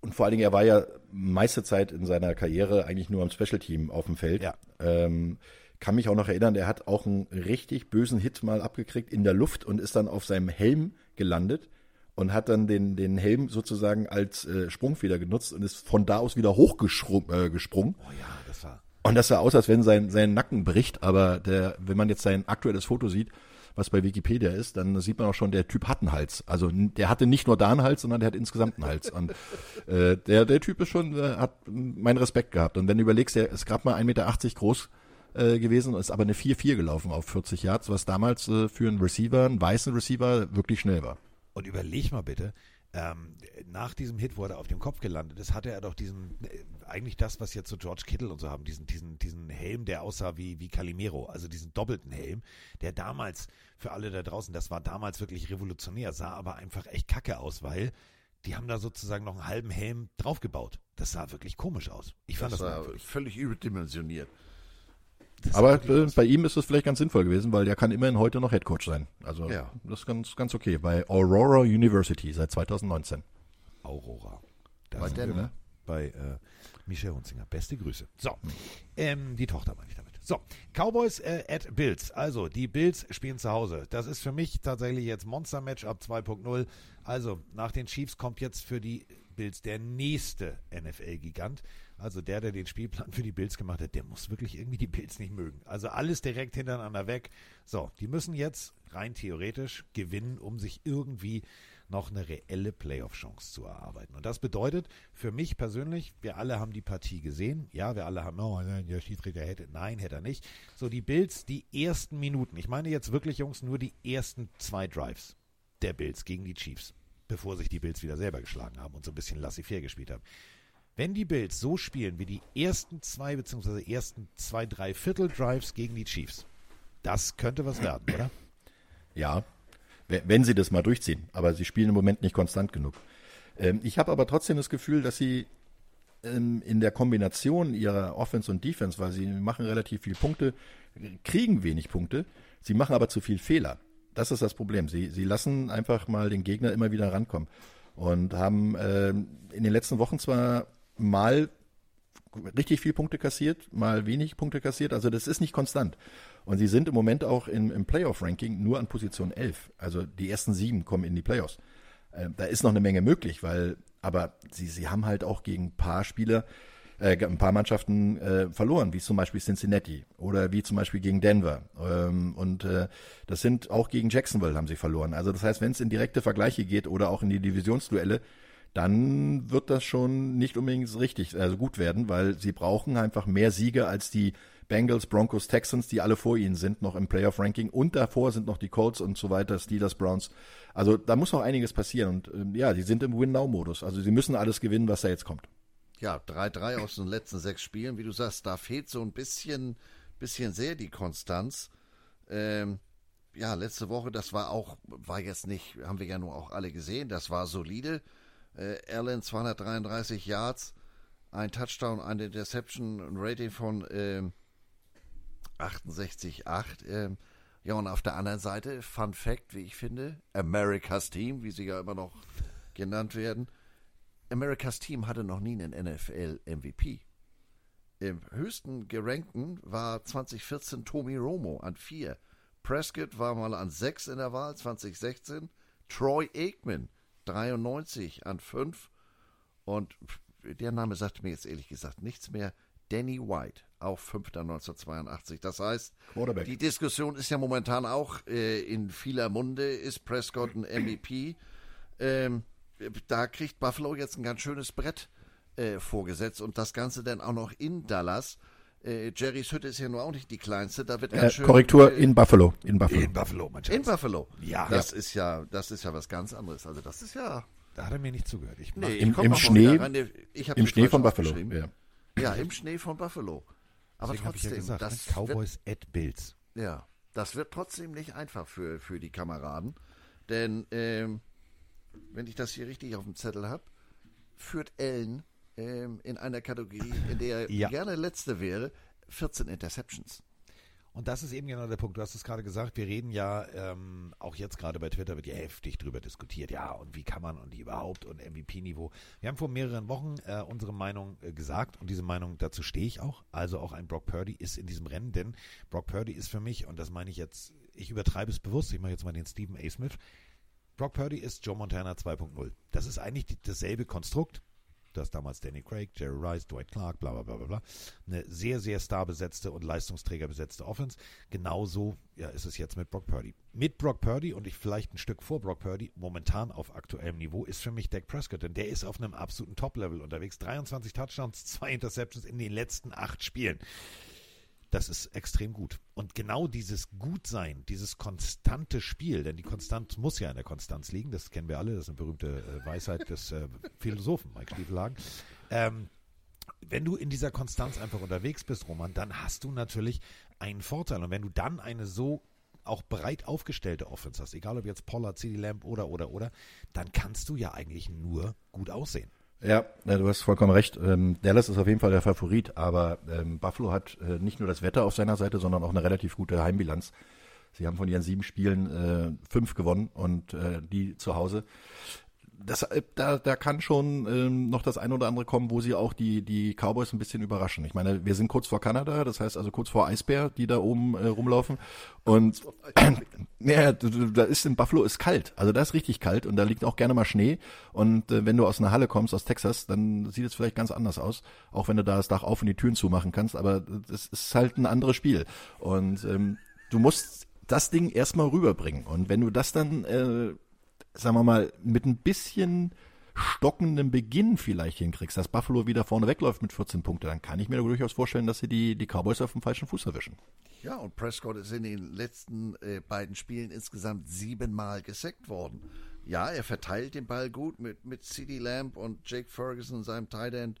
Und vor allen Dingen, er war ja meiste Zeit in seiner Karriere eigentlich nur am Special Team auf dem Feld.
Ja.
Ähm, kann mich auch noch erinnern, er hat auch einen richtig bösen Hit mal abgekriegt in der Luft und ist dann auf seinem Helm gelandet und hat dann den, den Helm sozusagen als äh, Sprungfeder genutzt und ist von da aus wieder hochgesprungen. Äh, gesprungen.
Oh ja, das war.
Und das sah aus, als wenn sein, sein Nacken bricht, aber der, wenn man jetzt sein aktuelles Foto sieht, was bei Wikipedia ist, dann sieht man auch schon, der Typ hat einen Hals. Also der hatte nicht nur da einen Hals, sondern der hat insgesamt einen Hals. Und äh, der, der Typ ist schon, äh, hat meinen Respekt gehabt. Und wenn du überlegst, der ist gerade mal 1,80 Meter groß äh, gewesen und ist aber eine 4-4 gelaufen auf 40 Yards, was damals äh, für einen Receiver, einen weißen Receiver, wirklich schnell war.
Und überleg mal bitte, ähm, nach diesem Hit, wo er auf dem Kopf gelandet ist, hatte er doch diesen, äh, eigentlich das, was jetzt so George Kittle und so haben, diesen, diesen, diesen Helm, der aussah wie, wie Calimero, also diesen doppelten Helm, der damals, für alle da draußen, das war damals wirklich revolutionär, sah aber einfach echt kacke aus, weil die haben da sozusagen noch einen halben Helm draufgebaut. Das sah wirklich komisch aus. Ich fand
Das
das,
war völlig überdimensioniert.
Das
Aber
wirklich
äh, bei ihm ist es vielleicht ganz sinnvoll gewesen, weil der kann immerhin heute noch Headcoach sein. Also
Ja.
das ist ganz, ganz okay. Bei Aurora University seit 2019.
Aurora. Da
Bei Denver.
wir, ne? Bei äh, Michel Hunzinger. Beste Grüße. So, ähm, die Tochter meine ich damit. So, Cowboys äh, at Bills. Also, die Bills spielen zu Hause. Das ist für mich tatsächlich jetzt Monster-Match ab 2.0. Also, nach den Chiefs kommt jetzt für die Bills der nächste NFL-Gigant. Also der, der den Spielplan für die Bills gemacht hat, der muss wirklich irgendwie die Bills nicht mögen. Also alles direkt hintereinander weg. So, die müssen jetzt rein theoretisch gewinnen, um sich irgendwie noch eine reelle Playoff-Chance zu erarbeiten. Und das bedeutet für mich persönlich, wir alle haben die Partie gesehen. Ja, wir alle haben, oh, nein, der Schiedsrichter hätte, nein, hätte er nicht. So, die Bills, die ersten Minuten. Ich meine jetzt wirklich, Jungs, nur die ersten zwei Drives der Bills gegen die Chiefs, bevor sich die Bills wieder selber geschlagen haben und so ein bisschen laissez-faire gespielt haben. Wenn die Bills so spielen wie die ersten zwei beziehungsweise ersten zwei, drei Viertel-Drives gegen die Chiefs, das könnte was werden, oder?
Ja, we- wenn sie das mal durchziehen. Aber sie spielen im Moment nicht konstant genug. Ähm, ich habe aber trotzdem das Gefühl, dass sie ähm, in der Kombination ihrer Offense und Defense, weil sie machen relativ viele Punkte, kriegen wenig Punkte, sie machen aber zu viel Fehler. Das ist das Problem. Sie, sie lassen einfach mal den Gegner immer wieder rankommen und haben ähm, in den letzten Wochen zwar mal richtig viel Punkte kassiert, mal wenig Punkte kassiert. Also das ist nicht konstant. Und sie sind im Moment auch im, im Playoff-Ranking nur an Position 11. Also die ersten sieben kommen in die Playoffs. Äh, da ist noch eine Menge möglich, weil, aber sie, sie haben halt auch gegen ein paar Spieler, äh, ein paar Mannschaften äh, verloren, wie zum Beispiel Cincinnati oder wie zum Beispiel gegen Denver. Ähm, und äh, das sind auch gegen Jacksonville haben sie verloren. Also das heißt, wenn es in direkte Vergleiche geht oder auch in die Divisionsduelle, dann wird das schon nicht unbedingt richtig, also gut werden, weil sie brauchen einfach mehr Siege als die Bengals, Broncos, Texans, die alle vor ihnen sind, noch im Playoff-Ranking. Und davor sind noch die Colts und so weiter, Steelers, Browns. Also da muss noch einiges passieren. Und ähm, ja, die sind im Win-Now-Modus. Also sie müssen alles gewinnen, was da jetzt kommt.
Ja, 3-3 aus den letzten sechs Spielen. Wie du sagst, da fehlt so ein bisschen, bisschen sehr die Konstanz. Ähm, ja, letzte Woche, das war auch, war jetzt nicht, haben wir ja nur auch alle gesehen, das war solide. Äh, Allen 233 Yards, ein Touchdown, eine Interception, ein Rating von ähm, 68,8. Ähm, ja, und auf der anderen Seite, Fun Fact, wie ich finde, America's Team, wie sie ja immer noch genannt werden. America's Team hatte noch nie einen NFL-MVP. Im höchsten gerankten war 2014 Tommy Romo an 4. Prescott war mal an 6 in der Wahl 2016. Troy Aikman 93 an 5. Und der Name sagt mir jetzt ehrlich gesagt nichts mehr. Danny White, auch 5. 1982. Das heißt,
Quarterback.
die Diskussion ist ja momentan auch äh, in vieler Munde. Ist Prescott ein MVP? Ähm, da kriegt Buffalo jetzt ein ganz schönes Brett äh, vorgesetzt und das Ganze dann auch noch in Dallas. Äh, Jerrys Hütte ist ja nur auch nicht die kleinste. Da wird ganz
Äh,
schön,
Korrektur
äh,
in Buffalo. In Buffalo.
In Buffalo, mein Schatz.
in Buffalo.
Ja.
das ist ja, das ist ja was ganz anderes. Also das ist ja.
Da hat er mir nicht zugehört. Ich
Nee,
Im- im Schnee- Im Schnee von Buffalo. Ja.
Ja, im Schnee von Buffalo. Aber
Deswegen habe ich ja
trotzdem,
gesagt,
das
ne? Cowboys at Bills.
Wird, ja, das wird trotzdem nicht einfach für, für die Kameraden. Denn, ähm, wenn ich das hier richtig auf dem Zettel habe, führt Allen ähm, in einer Kategorie, in der er
Ja.
gerne letzte wäre, 14 Interceptions.
Und das ist eben genau der Punkt. Du hast es gerade gesagt, wir reden ja, ähm, auch jetzt gerade bei Twitter wird ja heftig drüber diskutiert. Ja, und wie kann man und die überhaupt und MVP-Niveau. Wir haben vor mehreren Wochen äh, unsere Meinung äh, gesagt und diese Meinung, dazu stehe ich auch. Also auch ein Brock Purdy ist in diesem Rennen, denn Brock Purdy ist für mich, und das meine ich jetzt, ich übertreibe es bewusst, ich mache jetzt mal den Stephen A. Smith. Brock Purdy ist Joe Montana 2.0. Das ist eigentlich die, dasselbe Konstrukt. Das damals Danny Craig, Jerry Rice, Dwight Clark, bla bla bla bla. Eine sehr, sehr starbesetzte und Leistungsträger besetzte Offense. Genauso ja, ist es jetzt mit Brock Purdy. Mit Brock Purdy und ich vielleicht ein Stück vor Brock Purdy, momentan auf aktuellem Niveau, ist für mich Dak Prescott, denn der ist auf einem absoluten Top-Level unterwegs. 23 Touchdowns, zwei Interceptions in den letzten acht Spielen. Das ist extrem gut. Und genau dieses Gutsein, dieses konstante Spiel, denn die Konstanz muss ja in der Konstanz liegen, das kennen wir alle, das ist eine berühmte äh, Weisheit des äh, Philosophen Mike Stiefelhagen. Ähm, wenn du in dieser Konstanz einfach unterwegs bist, Roman, dann hast du natürlich einen Vorteil. Und wenn du dann eine so auch breit aufgestellte Offense hast, egal ob jetzt Pollard, CD Lamb oder, oder, oder, dann kannst du ja eigentlich nur gut aussehen.
Ja, du hast vollkommen recht. Ähm, Dallas ist auf jeden Fall der Favorit, aber ähm, Buffalo hat äh, nicht nur das Wetter auf seiner Seite, sondern auch eine relativ gute Heimbilanz. Sie haben von ihren sieben Spielen äh, fünf gewonnen und äh, die zu Hause. Das, äh, da, da kann schon ähm, noch das ein oder andere kommen, wo sie auch die, die Cowboys ein bisschen überraschen. Ich meine, wir sind kurz vor Kanada, das heißt also kurz vor Eisbär, die da oben äh, rumlaufen. Und ja, da ist in Buffalo ist kalt. Also da ist richtig kalt und da liegt auch gerne mal Schnee. Und äh, wenn du aus einer Halle kommst, aus Texas, dann sieht es vielleicht ganz anders aus. Auch wenn du da das Dach auf und die Türen zumachen kannst. Aber es ist halt ein anderes Spiel. Und ähm, du musst das Ding erstmal rüberbringen. Und wenn du das dann, äh, sagen wir mal, mit ein bisschen stockendem Beginn vielleicht hinkriegst, dass Buffalo wieder vorne wegläuft mit 14 Punkten, dann kann ich mir durchaus vorstellen, dass sie die, die Cowboys auf dem falschen Fuß erwischen.
Ja, und Prescott ist in den letzten äh, beiden Spielen insgesamt siebenmal gesackt worden. Ja, er verteilt den Ball gut mit, mit CD Lamb und Jake Ferguson, seinem Tight End.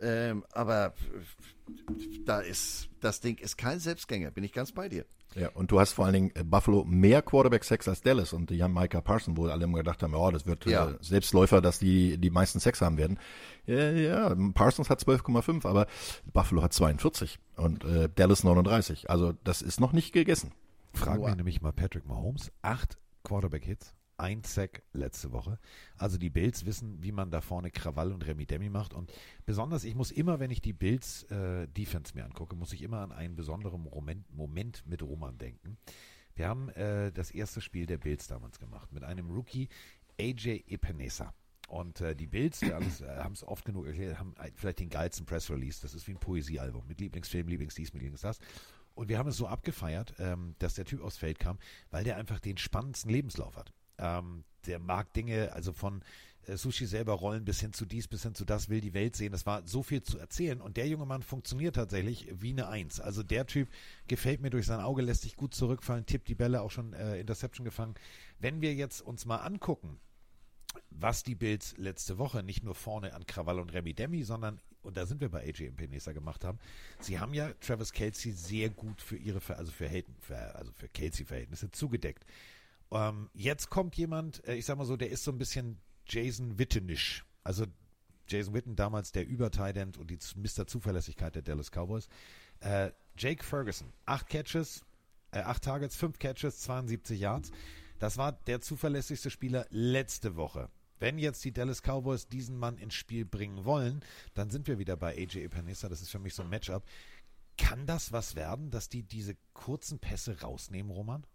Ähm, aber äh, da ist, das Ding ist kein Selbstgänger, bin ich ganz bei dir.
Ja, und du hast vor allen Dingen äh, Buffalo mehr Quarterback-Sex als Dallas und die haben Micah Parson, wo alle immer gedacht haben, oh, das wird
Ja.
äh, Selbstläufer, dass die die meisten Sex haben werden. Ja, ja Parsons hat 12,5, aber Buffalo hat 42 und äh, Dallas 39. Also das ist noch nicht gegessen.
Fragen
Nur-
wir nämlich mal Patrick Mahomes. Acht Quarterback-Hits, ein Sack letzte Woche. Also die Bills wissen, wie man da vorne Krawall und Remi Demi macht. Und besonders, ich muss immer, wenn ich die Bills äh, Defense mir angucke, muss ich immer an einen besonderen Moment, Moment mit Roman denken. Wir haben äh, das erste Spiel der Bills damals gemacht mit einem Rookie AJ Epinesa. Und äh, die Bills, wir äh, haben es oft genug erklärt, haben vielleicht den geilsten Press Release. Das ist wie ein Poesiealbum mit Lieblingsfilm, Lieblingsdies, mit Lieblingsdas. Und wir haben es so abgefeiert, ähm, dass der Typ aufs Feld kam, weil der einfach den spannendsten Lebenslauf hat. Ähm, der mag Dinge, also von äh, Sushi selber rollen bis hin zu dies, bis hin zu das, will die Welt sehen. Das war so viel zu erzählen. Und der junge Mann funktioniert tatsächlich wie eine Eins. Also der Typ gefällt mir durch sein Auge, lässt sich gut zurückfallen, tippt die Bälle auch schon äh, Interception gefangen. Wenn wir jetzt uns mal angucken, was die Bills letzte Woche nicht nur vorne an Krawall und Remy Demi, sondern, und da sind wir bei AJ Penesa gemacht haben, sie haben ja Travis Kelsey sehr gut für ihre, also für, Hayden, also für Kelsey-Verhältnisse zugedeckt. Ähm, jetzt kommt jemand, äh, ich sag mal so, der ist so ein bisschen Jason Wittenisch. Also Jason Witten damals der Übertident und die Mr. Zuverlässigkeit der Dallas Cowboys. Äh, Jake Ferguson, acht Catches, äh, acht Targets, fünf Catches, 72 Yards. Das war der zuverlässigste Spieler letzte Woche. Wenn jetzt die Dallas Cowboys diesen Mann ins Spiel bringen wollen, dann sind wir wieder bei AJ Epinesa. Das ist für mich so ein Matchup. Kann das was werden, dass die diese kurzen Pässe rausnehmen, Roman?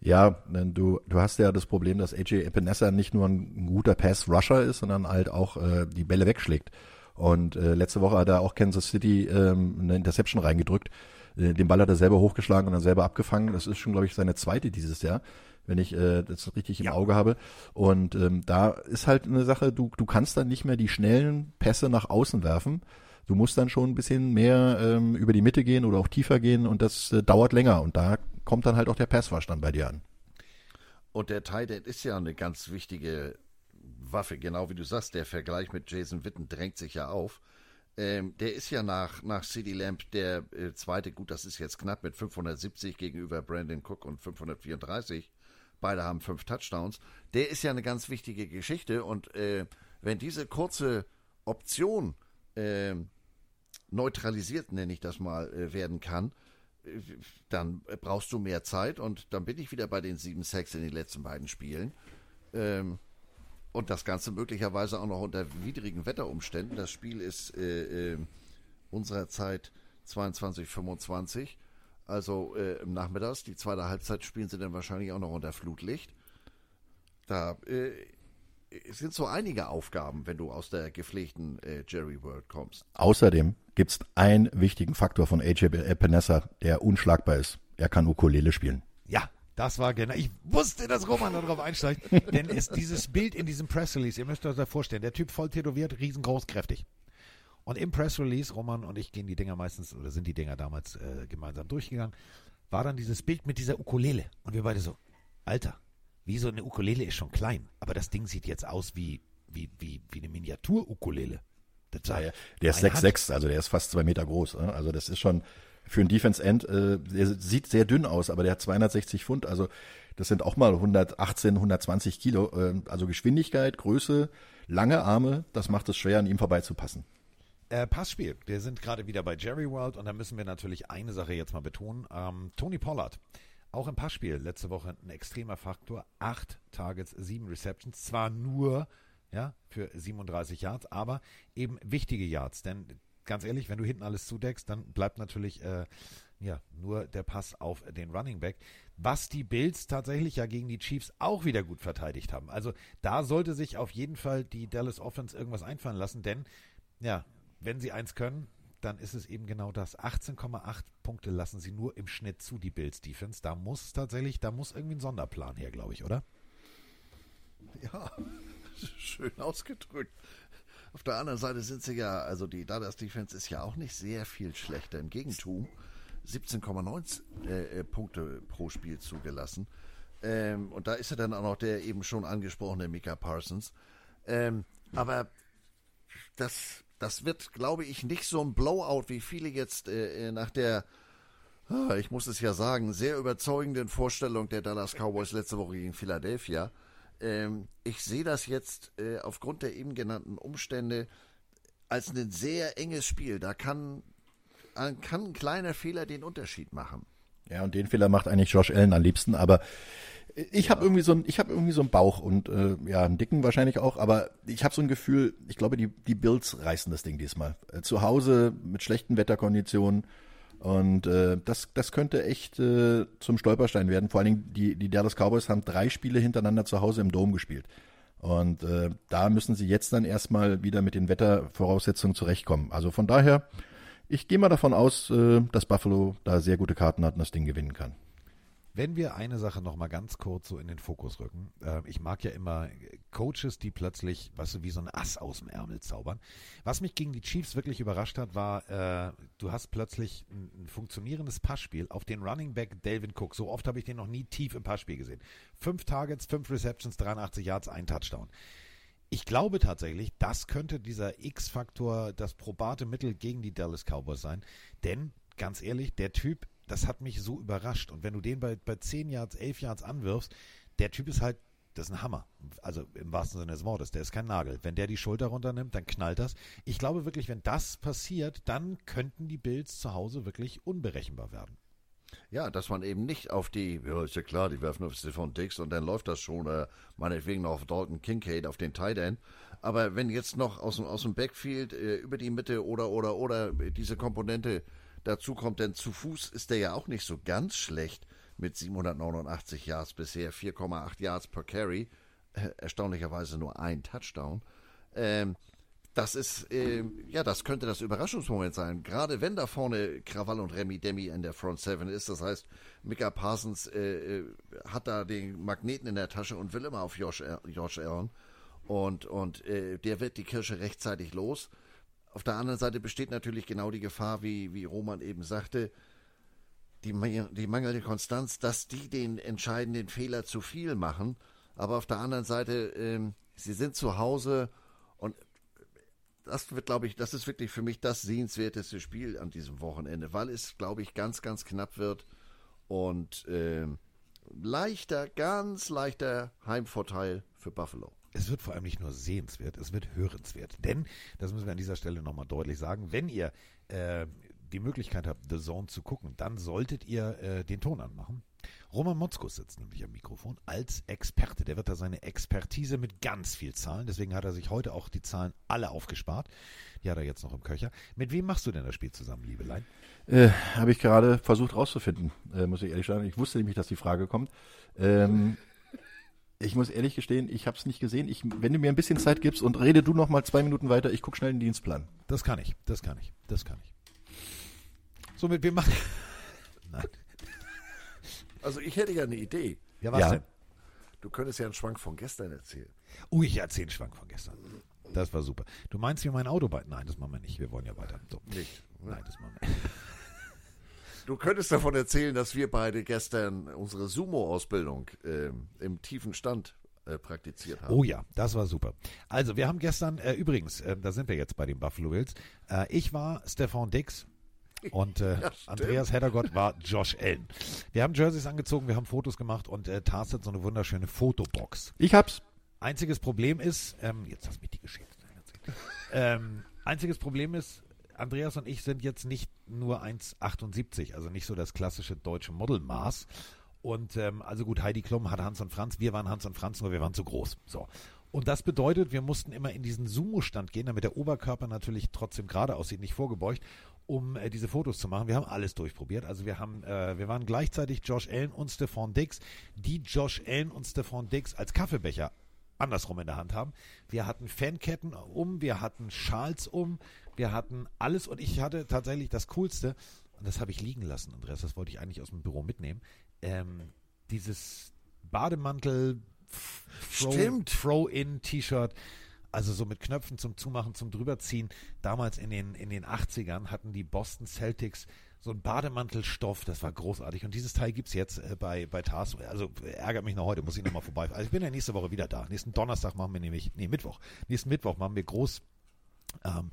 Ja, du, du hast ja das Problem, dass AJ Epinesa nicht nur ein guter Pass-Rusher ist, sondern halt auch äh, die Bälle wegschlägt. Und äh, letzte Woche hat er auch Kansas City ähm, eine Interception reingedrückt. Äh, den Ball hat er selber hochgeschlagen und dann selber abgefangen. Das ist schon, glaube ich, seine zweite dieses Jahr wenn ich äh, das richtig im ja. Auge habe. Und ähm, da ist halt eine Sache, du, du kannst dann nicht mehr die schnellen Pässe nach außen werfen. Du musst dann schon ein bisschen mehr ähm, über die Mitte gehen oder auch tiefer gehen und das äh, dauert länger. Und da kommt dann halt auch der Passwash dann bei dir an.
Und der Tight End ist ja eine ganz wichtige Waffe, genau wie du sagst. Der Vergleich mit Jason Witten drängt sich ja auf. Ähm, der ist ja nach, nach CD Lamp der äh, zweite, gut, das ist jetzt knapp mit 570 gegenüber Brandon Cook und 534. Beide haben fünf Touchdowns. Der ist ja eine ganz wichtige Geschichte. Und äh, wenn diese kurze Option äh, neutralisiert, nenne ich das mal, äh, werden kann, äh, dann brauchst du mehr Zeit. Und dann bin ich wieder bei den sieben Sacks in den letzten beiden Spielen. Ähm, und das Ganze möglicherweise auch noch unter widrigen Wetterumständen. Das Spiel ist äh, äh, unserer Zeit 22, 25. Also äh, im Nachmittags, die zweite Halbzeit spielen sie dann wahrscheinlich auch noch unter Flutlicht. Da äh, sind so einige Aufgaben, wenn du aus der gepflegten äh, Jerry World kommst.
Außerdem gibt es einen wichtigen Faktor von AJ Epinesa, der unschlagbar ist. Er kann Ukulele spielen.
Ja, das war genau. Ich wusste, dass Roman darauf einsteigt. denn ist dieses Bild in diesem Press Release, ihr müsst euch das vorstellen, der Typ voll tätowiert, riesengroß, kräftig. Und im Press Release, Roman und ich gehen die Dinger meistens, oder sind die Dinger damals äh, gemeinsam durchgegangen, war dann dieses Bild mit dieser Ukulele. Und wir beide so, Alter, wie so eine Ukulele ist schon klein, aber das Ding sieht jetzt aus wie, wie, wie, wie eine Miniatur-Ukulele.
Ja, der ist 6'6, also der ist fast zwei Meter groß. Ne? Also das ist schon für einen Defense End, äh, der sieht sehr dünn aus, aber der hat 260 Pfund, also das sind auch mal 118, 120 Kilo. Äh, also Geschwindigkeit, Größe, lange Arme, das macht es schwer, an ihm vorbeizupassen.
Äh, Passspiel. Wir sind gerade wieder bei Jerry World und da müssen wir natürlich eine Sache jetzt mal betonen. Ähm, Tony Pollard, auch im Passspiel letzte Woche ein extremer Faktor. Acht Targets, sieben Receptions. Zwar nur ja, für 37 Yards, aber eben wichtige Yards. Denn ganz ehrlich, wenn du hinten alles zudeckst, dann bleibt natürlich äh, ja, nur der Pass auf den Running Back. Was die Bills tatsächlich ja gegen die Chiefs auch wieder gut verteidigt haben. Also da sollte sich auf jeden Fall die Dallas Offense irgendwas einfallen lassen, denn ja, wenn sie eins können, dann ist es eben genau das. 18,8 Punkte lassen sie nur im Schnitt zu, die Bills Defense. Da muss tatsächlich, da muss irgendwie ein Sonderplan her, glaube ich, oder?
Ja, schön ausgedrückt. Auf der anderen Seite sind sie ja, also die Dallas Defense ist ja auch nicht sehr viel schlechter. Im Gegentum 17,9 äh, äh, Punkte pro Spiel zugelassen. Ähm, und da ist ja dann auch noch der eben schon angesprochene Mika Parsons. Ähm, aber das das wird, glaube ich, nicht so ein Blowout, wie viele jetzt äh, äh, nach der, ah, ich muss es ja sagen, sehr überzeugenden Vorstellung der Dallas Cowboys letzte Woche gegen Philadelphia. Ähm, ich sehe das jetzt äh, aufgrund der eben genannten Umstände als ein sehr enges Spiel. Da kann, kann ein kleiner Fehler den Unterschied machen.
Ja, und den Fehler macht eigentlich Josh Allen am liebsten, aber ich habe irgendwie so ein, ich habe irgendwie so einen Bauch und äh, ja, einen dicken wahrscheinlich auch, aber ich habe so ein Gefühl, ich glaube, die, die Bills reißen das Ding diesmal. Äh, zu Hause mit schlechten Wetterkonditionen und äh, das, das könnte echt äh, zum Stolperstein werden. Vor allen Dingen, die, die Dallas Cowboys haben drei Spiele hintereinander zu Hause im Dom gespielt. Und äh, da müssen sie jetzt dann erstmal wieder mit den Wettervoraussetzungen zurechtkommen. Also von daher, ich gehe mal davon aus, äh, dass Buffalo da sehr gute Karten hat und das Ding gewinnen kann.
Wenn wir eine Sache noch mal ganz kurz so in den Fokus rücken. Äh, ich mag ja immer Coaches, die plötzlich, weißt du, wie so ein Ass aus dem Ärmel zaubern. Was mich gegen die Chiefs wirklich überrascht hat, war, äh, du hast plötzlich ein, ein funktionierendes Passspiel auf den Running Back Delvin Cook. So oft habe ich den noch nie tief im Passspiel gesehen. Fünf Targets, fünf Receptions, 83 Yards, ein Touchdown. Ich glaube tatsächlich, das könnte dieser X-Faktor, das probate Mittel gegen die Dallas Cowboys sein. Denn, ganz ehrlich, der Typ das hat mich so überrascht. Und wenn du den bei, bei 10 Yards, 11 Yards anwirfst, der Typ ist halt, das ist ein Hammer. Also im wahrsten Sinne des Wortes, der ist kein Nagel. Wenn der die Schulter runternimmt, dann knallt das. Ich glaube wirklich, wenn das passiert, dann könnten die Bills zu Hause wirklich unberechenbar werden.
Ja, dass man eben nicht auf die, ja, ist ja klar, die werfen auf Stefan Dix und dann läuft das schon, äh, meinetwegen noch auf Dalton Kincaid, auf den Tight End. Aber wenn jetzt noch aus dem, aus dem Backfield äh, über die Mitte oder, oder, oder diese Komponente dazu kommt, denn zu Fuß ist er ja auch nicht so ganz schlecht mit 789 Yards bisher, 4,8 Yards per Carry, äh, erstaunlicherweise nur ein Touchdown. Ähm, das ist, äh, ja, das könnte das Überraschungsmoment sein. Gerade wenn da vorne Krawall und Remy Demi in der Front Seven ist. Das heißt, Mika Parsons äh, äh, hat da den Magneten in der Tasche und will immer auf Josh, Josh Allen. Und, und äh, der wird die Kirsche rechtzeitig los. Auf der anderen Seite besteht natürlich genau die Gefahr, wie, wie Roman eben sagte, die, die mangelnde Konstanz, dass die den entscheidenden Fehler zu viel machen. Aber auf der anderen Seite, ähm, sie sind zu Hause und das wird, glaube ich, das ist wirklich für mich das sehenswerteste Spiel an diesem Wochenende, weil es, glaube ich, ganz, ganz knapp wird und äh, leichter, ganz leichter Heimvorteil für Buffalo
es wird vor allem nicht nur sehenswert, es wird hörenswert. Denn, das müssen wir an dieser Stelle nochmal deutlich sagen, wenn ihr äh, die Möglichkeit habt, The Zone zu gucken, dann solltet ihr äh, den Ton anmachen. Roman Motzkus sitzt nämlich am Mikrofon als Experte. Der wird da seine Expertise mit ganz viel Zahlen. Deswegen hat er sich heute auch die Zahlen alle aufgespart. Die hat er jetzt noch im Köcher. Mit wem machst du denn das Spiel zusammen, Liebelein?
Äh, Habe ich gerade versucht rauszufinden, äh, muss ich ehrlich sagen. Ich wusste nämlich, dass die Frage kommt. Ähm, ich muss ehrlich gestehen, ich habe es nicht gesehen. Ich, wenn du mir ein bisschen Zeit gibst und rede du noch mal zwei Minuten weiter, ich gucke schnell den Dienstplan.
Das kann ich, das kann ich, das kann ich. Somit wir machen.
Nein. Also ich hätte ja eine Idee.
Ja, was ja. denn?
Du könntest ja einen Schwank von gestern erzählen.
Oh, ich erzähle einen Schwank von gestern. Das war super. Du meinst wie mein Auto bei. Nein, das machen wir nicht. Wir wollen ja weiter. So.
Nicht.
Nein, das machen wir nicht.
Du könntest davon erzählen, dass wir beide gestern unsere Sumo-Ausbildung äh, im tiefen Stand äh, praktiziert haben.
Oh ja, das war super. Also, wir haben gestern, äh, übrigens, äh, da sind wir jetzt bei den Buffalo Bills. Äh, ich war Stefan Dix. Und äh, ja, Andreas Heddergott war Josh Allen. Wir haben Jerseys angezogen, wir haben Fotos gemacht und äh, tastet so eine wunderschöne Fotobox.
Ich hab's.
Einziges Problem ist, ähm, jetzt hast du mich die Geschichte ähm, einziges Problem ist, Andreas und ich sind jetzt nicht nur 1,78, also nicht so das klassische deutsche Modelmaß. Und ähm, also gut, Heidi Klum hat Hans und Franz, wir waren Hans und Franz, nur wir waren zu groß. So. Und das bedeutet, wir mussten immer in diesen Sumo-Stand gehen, damit der Oberkörper natürlich trotzdem gerade aussieht, nicht vorgebeugt, um äh, diese Fotos zu machen. Wir haben alles durchprobiert. Also wir haben, äh, wir waren gleichzeitig Josh Allen und Stefan Dix, die Josh Allen und Stefan Dix als Kaffeebecher andersrum in der Hand haben. Wir hatten Fanketten um, wir hatten Schals um, wir hatten alles und ich hatte tatsächlich das Coolste, und das habe ich liegen lassen, Andreas, das wollte ich eigentlich aus dem Büro mitnehmen, ähm, dieses Bademantel Throw-in-T-Shirt, also so mit Knöpfen zum Zumachen, zum drüberziehen. Damals in den, in den 80ern hatten die Boston Celtics so ein Bademantelstoff, das war großartig. Und dieses Teil gibt es jetzt äh, bei, bei TAS. Also ärgert mich noch heute, muss ich nochmal vorbei. Also ich bin ja nächste Woche wieder da. Nächsten Donnerstag machen wir nämlich, nee, Mittwoch. Nächsten Mittwoch machen wir groß ähm,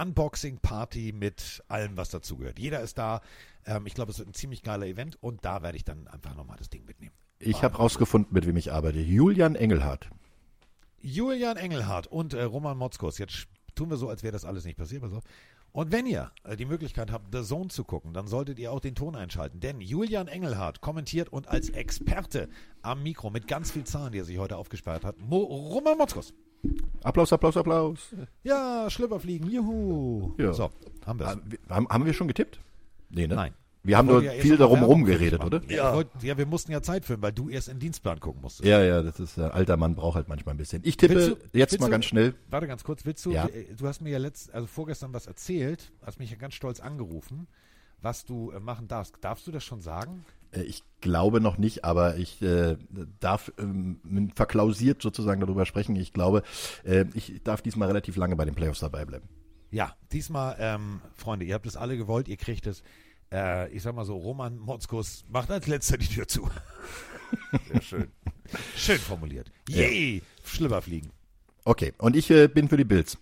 Unboxing-Party mit allem, was dazugehört. Jeder ist da. Ähm, ich glaube, es wird ein ziemlich geiler Event und da werde ich dann einfach nochmal das Ding mitnehmen.
Ich habe rausgefunden, mit wem ich arbeite. Julian Engelhardt.
Julian Engelhardt und äh, Roman Motzkos. Jetzt tun wir so, als wäre das alles nicht passiert. Pass auf. Und wenn ihr äh, die Möglichkeit habt, The Zone zu gucken, dann solltet ihr auch den Ton einschalten. Denn Julian Engelhardt kommentiert und als Experte am Mikro mit ganz viel Zahlen, die er sich heute aufgespart hat, Mo Roman Motzkos.
Applaus, Applaus, Applaus.
Ja, Schlüpperfliegen, juhu.
Ja.
So, haben wir
haben, haben wir schon getippt?
Nee, ne? Nein.
Wir haben nur ja viel darum rumgeredet, oder?
Ja. Wollt, ja, wir mussten ja Zeit füllen, weil du erst in den Dienstplan gucken musstest.
Ja, ja, das ist, äh, alter Mann braucht halt manchmal ein bisschen. Ich tippe du, jetzt mal
du,
ganz schnell.
Warte ganz kurz, willst du, ja. Äh, du hast mir ja letzt, also vorgestern was erzählt, hast mich ja ganz stolz angerufen, was du äh, machen darfst. Darfst du das schon sagen?
Äh, Ich glaube noch nicht, aber ich äh, darf ähm, verklausiert sozusagen darüber sprechen. Ich glaube, äh, ich darf diesmal relativ lange bei den Playoffs dabei bleiben.
Ja, diesmal, ähm, Freunde, ihr habt es alle gewollt, ihr kriegt es. Äh, ich sag mal so, Roman Motzkus macht als letzter die Tür zu.
Sehr schön.
Schön formuliert. Yay! Schlüpper fliegen.
Okay, und ich äh, bin für die Bills.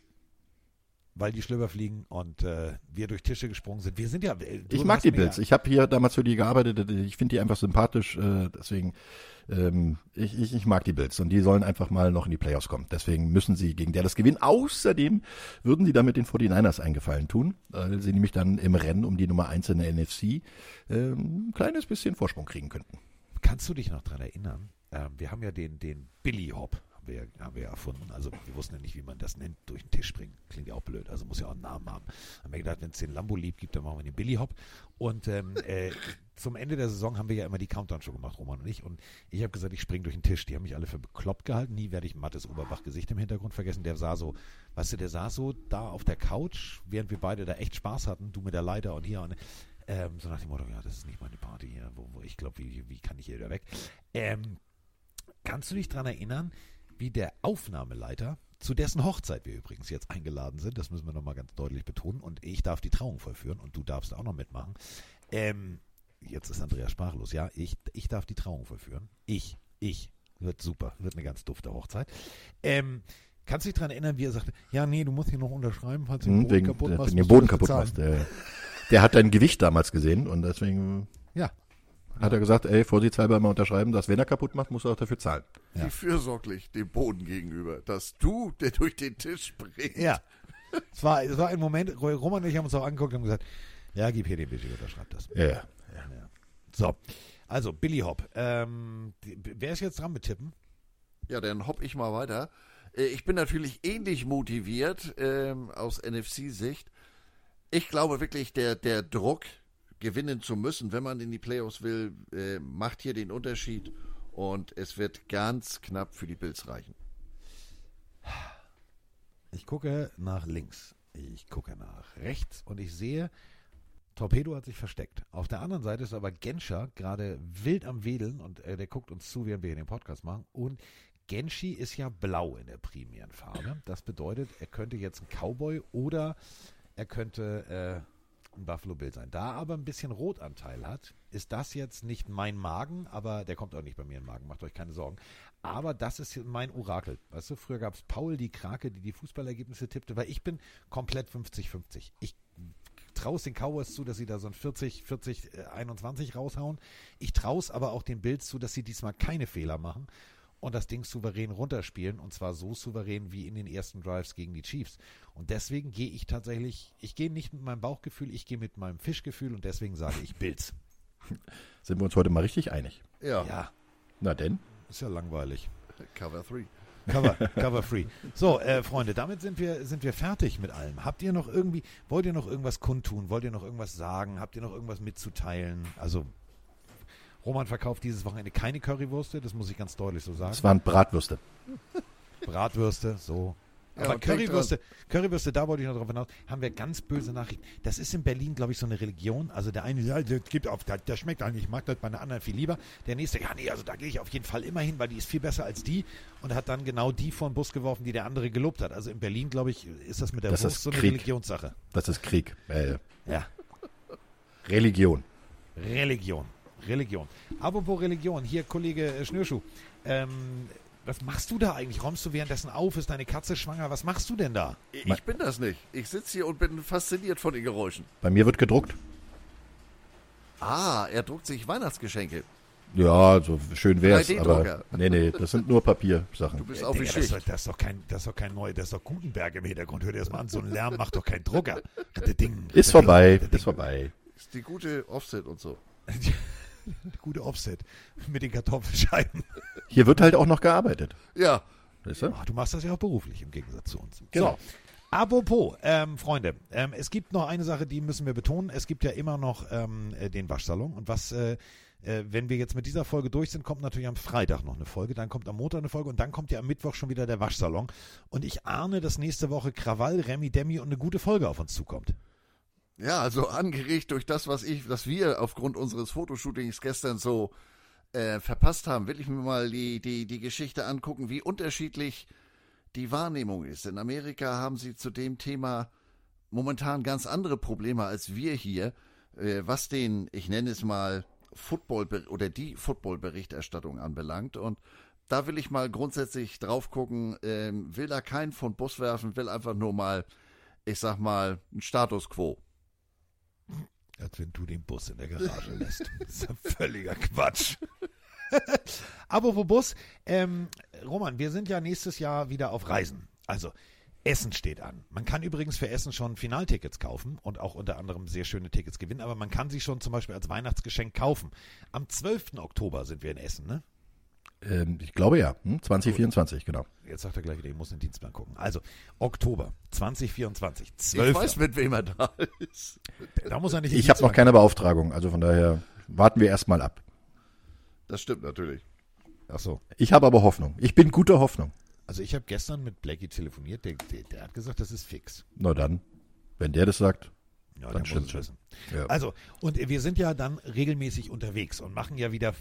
Weil die Schlüpper fliegen und äh, wir durch Tische gesprungen sind. Wir sind ja. äh,
Ich mag die Bills.
Ja,
Ich habe hier damals für die gearbeitet. Ich finde die einfach sympathisch. Äh, deswegen, ähm, ich, ich, ich mag die Bills. Und die sollen einfach mal noch in die Playoffs kommen. Deswegen müssen sie gegen Dallas gewinnen. Außerdem würden die damit den 49ers eingefallen tun. Weil sie nämlich dann im Rennen um die Nummer 1 in der NFC ähm, ein kleines bisschen Vorsprung kriegen könnten.
kannst du dich noch dran erinnern? Ähm, wir haben ja den, den Billy Hop haben wir, haben wir erfunden. Also wir wussten ja nicht, wie man das nennt, durch den Tisch springen. Klingt ja auch blöd. Also muss ja auch einen Namen haben. Haben wir gedacht, wenn es den Lambo lieb gibt, dann machen wir den Billy Hop. Und ähm, äh, zum Ende der Saison haben wir ja immer die Countdown-Show gemacht, Roman und ich. Und ich habe gesagt, ich springe durch den Tisch. Die haben mich alle für bekloppt gehalten. Nie werde ich Mattes Oberbach-Gesicht im Hintergrund vergessen. Der sah so, weißt du, der saß so da auf der Couch, während wir beide da echt Spaß hatten. Du mit der Leiter und hier. Und, ähm, so nach dem Motto, ja, das ist nicht meine Party hier. Wo, wo ich glaube, wie, wie kann ich hier wieder weg? Ähm, kannst du dich daran erinnern, wie der Aufnahmeleiter, zu dessen Hochzeit wir übrigens jetzt eingeladen sind, das müssen wir nochmal ganz deutlich betonen, und ich darf die Trauung vollführen und du darfst auch noch mitmachen. Ähm, jetzt ist Andreas sprachlos, ja, ich, ich darf die Trauung vollführen. Ich, ich. Wird super, wird eine ganz dufte Hochzeit. Ähm, kannst du dich daran erinnern, wie er sagte, ja, nee, du musst hier noch unterschreiben, falls du den
Hm,
Boden
wegen,
kaputt machst.
wenn den Boden kaputt machst. Der, der hat dein Gewicht damals gesehen und deswegen
Ja,
hat er gesagt, ey, vorsichtshalber mal unterschreiben, dass wenn er kaputt macht, muss er auch dafür zahlen.
Ja.
Wie fürsorglich dem Boden gegenüber, dass du, der durch den Tisch springt.
Ja. Es war, es war ein Moment, Roman und ich haben uns auch angeguckt und haben gesagt, ja, gib hier den Budget, unterschreib das.
Ja, ja.
So, also Billy Hop. Ähm, wer ist jetzt dran mit Tippen?
Ja, dann hopp ich mal weiter. Äh, Ich bin natürlich ähnlich motiviert ähm, aus NFC-Sicht. Ich glaube wirklich, der, der Druck, gewinnen zu müssen, wenn man in die Playoffs will, äh, macht hier den Unterschied. Und es wird ganz knapp für die Bills reichen.
Ich gucke nach links. Ich gucke nach rechts und ich sehe, Torpedo hat sich versteckt. Auf der anderen Seite ist aber Genscher gerade wild am Wedeln und äh, der guckt uns zu, während wir hier den Podcast machen. Und Genshi ist ja blau in der primären Farbe. Das bedeutet, er könnte jetzt ein Cowboy oder er könnte äh, ein Buffalo Bill sein. Da aber ein bisschen Rotanteil hat, ist das jetzt nicht mein Magen, aber der kommt auch nicht bei mir in den Magen, macht euch keine Sorgen. Aber das ist mein Orakel. Weißt du, früher gab es Paul die Krake, die die Fußballergebnisse tippte, weil ich bin komplett 50-50. Ich traue es den Cowboys zu, dass sie da so ein 40, 40, äh, 21 raushauen. Ich traue es aber auch den Bills zu, dass sie diesmal keine Fehler machen und das Ding souverän runterspielen und zwar so souverän wie in den ersten Drives gegen die Chiefs. Und deswegen gehe ich tatsächlich, ich gehe nicht mit meinem Bauchgefühl, ich gehe mit meinem Fischgefühl und deswegen sage ich Bills.
Sind wir uns heute mal richtig einig.
Ja,
Ja,
Na denn?
ist ja langweilig.
Cover 3.
Cover, cover free. So, äh, Freunde, damit sind wir, sind wir fertig mit allem. Habt ihr noch irgendwie, wollt ihr noch irgendwas kundtun? Wollt ihr noch irgendwas sagen? Habt ihr noch irgendwas mitzuteilen? Also, Roman verkauft dieses Wochenende keine Currywürste, das muss ich ganz deutlich so sagen.
Es waren Bratwürste.
Bratwürste, so.
Ja,
Aber
denkt
Currywürste, Currywürste, da wollte ich noch drauf hinaus, haben wir ganz böse Nachrichten. Das ist in Berlin, glaube ich, so eine Religion. Also der eine, ja, das gibt auf, das, das schmeckt eigentlich, ich mag das bei einer anderen viel lieber. Der nächste, ja, nee, also da gehe ich auf jeden Fall immer hin, weil die ist viel besser als die und hat dann genau die vor den Bus geworfen, die der andere gelobt hat. Also in Berlin, glaube ich, ist das mit der
Das
Wurst so eine
Krieg.
Religionssache.
Das ist Krieg. Äh,
Ja,
Religion.
Religion. Religion. Apropos Religion, hier Kollege äh, Schnürschuh. Ähm, was machst du da eigentlich? Räumst du währenddessen auf? Ist deine Katze schwanger? Was machst du denn da?
Ich bin das nicht. Ich sitze hier und bin fasziniert von den Geräuschen.
Bei mir wird gedruckt.
Ah, er druckt sich Weihnachtsgeschenke.
Ja, so schön wär's,
3D-Drucker.
aber nee, nee, das sind nur Papiersachen.
Du bist auf die
das, ist
Schicht.
doch, das, ist doch kein, das ist doch kein neu, das ist doch Gutenberg im Hintergrund. Hör dir das mal an, so ein Lärm macht doch kein Drucker. Das Ding,
Ist vorbei, ist vorbei.
Ist die gute Offset und so.
Gute Offset mit den Kartoffelscheiben.
Hier wird halt auch noch gearbeitet.
Ja,
Weißt du?
Ach, du machst das ja auch beruflich im Gegensatz zu uns.
Genau.
So. Apropos, ähm, Freunde, ähm, es gibt noch eine Sache, die müssen wir betonen. Es gibt ja immer noch ähm, äh, den Waschsalon. Und was, äh, äh, wenn wir jetzt mit dieser Folge durch sind, kommt natürlich am Freitag noch eine Folge, dann kommt am Montag eine Folge und dann kommt ja am Mittwoch schon wieder der Waschsalon. Und ich ahne, dass nächste Woche Krawall, Remi Demi und eine gute Folge auf uns zukommt.
Ja, also angeregt durch das, was ich, was wir aufgrund unseres Fotoshootings gestern so äh, verpasst haben, will ich mir mal die, die, die Geschichte angucken, wie unterschiedlich die Wahrnehmung ist. In Amerika haben sie zu dem Thema momentan ganz andere Probleme als wir hier, äh, was den, ich nenne es mal, Football oder die Football-Berichterstattung anbelangt. Und da will ich mal grundsätzlich drauf gucken, ähm, will da keinen von Bus werfen, will einfach nur mal, ich sag mal, ein Status quo.
Als wenn du den Bus in der Garage lässt. Das ist ja völliger Quatsch. Apropos Bus, ähm, Roman, wir sind ja nächstes Jahr wieder auf Reisen. Also, Essen steht an. Man kann übrigens für Essen schon Finaltickets kaufen und auch unter anderem sehr schöne Tickets gewinnen, aber man kann sie schon zum Beispiel als Weihnachtsgeschenk kaufen. Am 12. Oktober sind wir in Essen, ne?
Ähm, ich glaube ja, hm? 2024, genau.
Jetzt sagt er gleich wieder, ich muss den Dienstplan gucken. Also, Oktober 2024, 12.
Ich weiß, mit wem er da ist.
Da muss er nicht
Ich habe noch keine Beauftragung, also von daher warten wir erstmal ab.
Das stimmt natürlich.
Ach so.
Ich habe aber Hoffnung. Ich bin guter Hoffnung.
Also, ich habe gestern mit Blackie telefoniert, der, der, der hat gesagt, das ist fix.
Na dann, wenn der das sagt.
Ja,
Dann stimmt's
es.
Ja.
Also, und wir sind ja dann regelmäßig unterwegs und machen ja wieder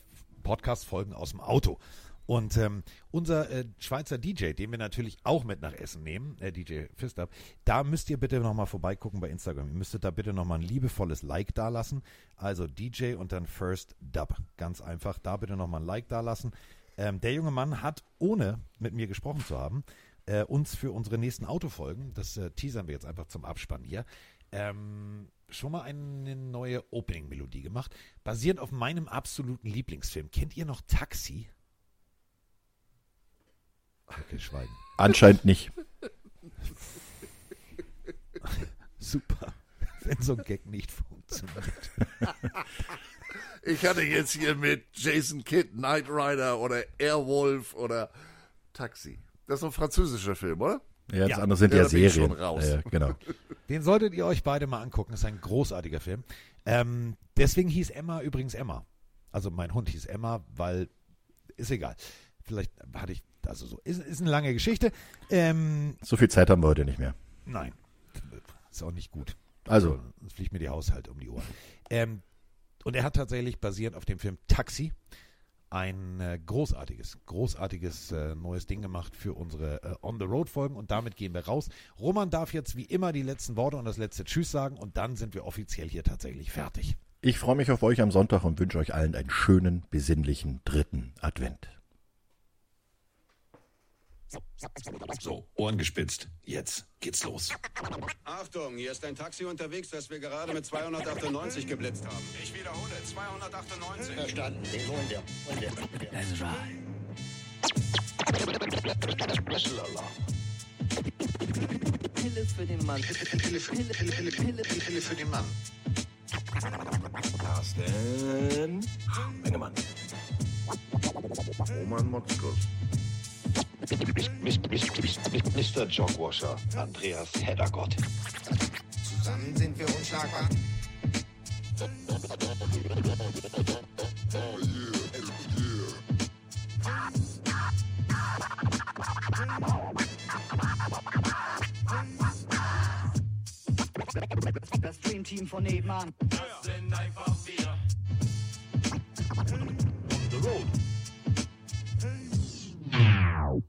Podcast-Folgen aus dem Auto. Und ähm, unser äh, Schweizer DJ, den wir natürlich auch mit nach Essen nehmen, äh, DJ Fistab, da müsst ihr bitte nochmal vorbeigucken bei Instagram. Ihr müsstet da bitte nochmal ein liebevolles Like dalassen. Also DJ und dann First Dub. Ganz einfach, da bitte nochmal ein Like dalassen. Ähm, der junge Mann hat, ohne mit mir gesprochen zu haben, äh, uns für unsere nächsten Autofolgen, das äh, teasern wir jetzt einfach zum Abspann hier, ähm, schon mal eine neue Opening-Melodie gemacht, basierend auf meinem absoluten Lieblingsfilm. Kennt ihr noch Taxi? Okay, schweigen.
Anscheinend nicht.
Super. Wenn so ein Gag nicht funktioniert.
Ich hatte jetzt hier mit Jason Kidd, Knight Rider oder Airwolf oder Taxi. Das ist ein französischer Film, oder?
Ja, das
Ja.
andere sind
Ja,
ja, Serien. Ja, genau.
Den solltet ihr euch beide mal angucken. Das ist ein großartiger Film. Ähm, deswegen hieß Emma übrigens Emma. Also mein Hund hieß Emma, weil ist egal. Vielleicht hatte ich, also so, ist, ist eine lange Geschichte. Ähm,
So viel Zeit haben wir heute nicht mehr.
nein, ist auch nicht gut.
Also,
Es fliegt mir die Haushalt um die Ohren. Ähm, und er hat tatsächlich basierend auf dem Film Taxi ein äh, großartiges, großartiges äh, neues Ding gemacht für unsere äh, On-the-Road-Folgen und damit gehen wir raus. Roman darf jetzt wie immer die letzten Worte und das letzte Tschüss sagen und dann sind wir offiziell hier tatsächlich fertig.
ich freue mich auf euch am Sonntag und wünsche euch allen einen schönen, besinnlichen dritten Advent.
So, Ohren gespitzt. Jetzt geht's los.
Achtung, hier ist ein Taxi unterwegs, das wir gerade mit 298 geblitzt haben. Ich wiederhole, 298.
Verstanden, den holen wir. Holen wir.
Special Alarm. Pille für den Mann.
Pille für, Pille, Pille, Pille, Pille für den Mann.
Carsten Mengemann.
Roman Motzkus.
Mr. Jogwasher, Andreas Heddergott.
Zusammen sind wir unschlagbar.
Oh yeah, yeah. Das Dreamteam von nebenan.
Das sind einfach wir. On the road. Wow.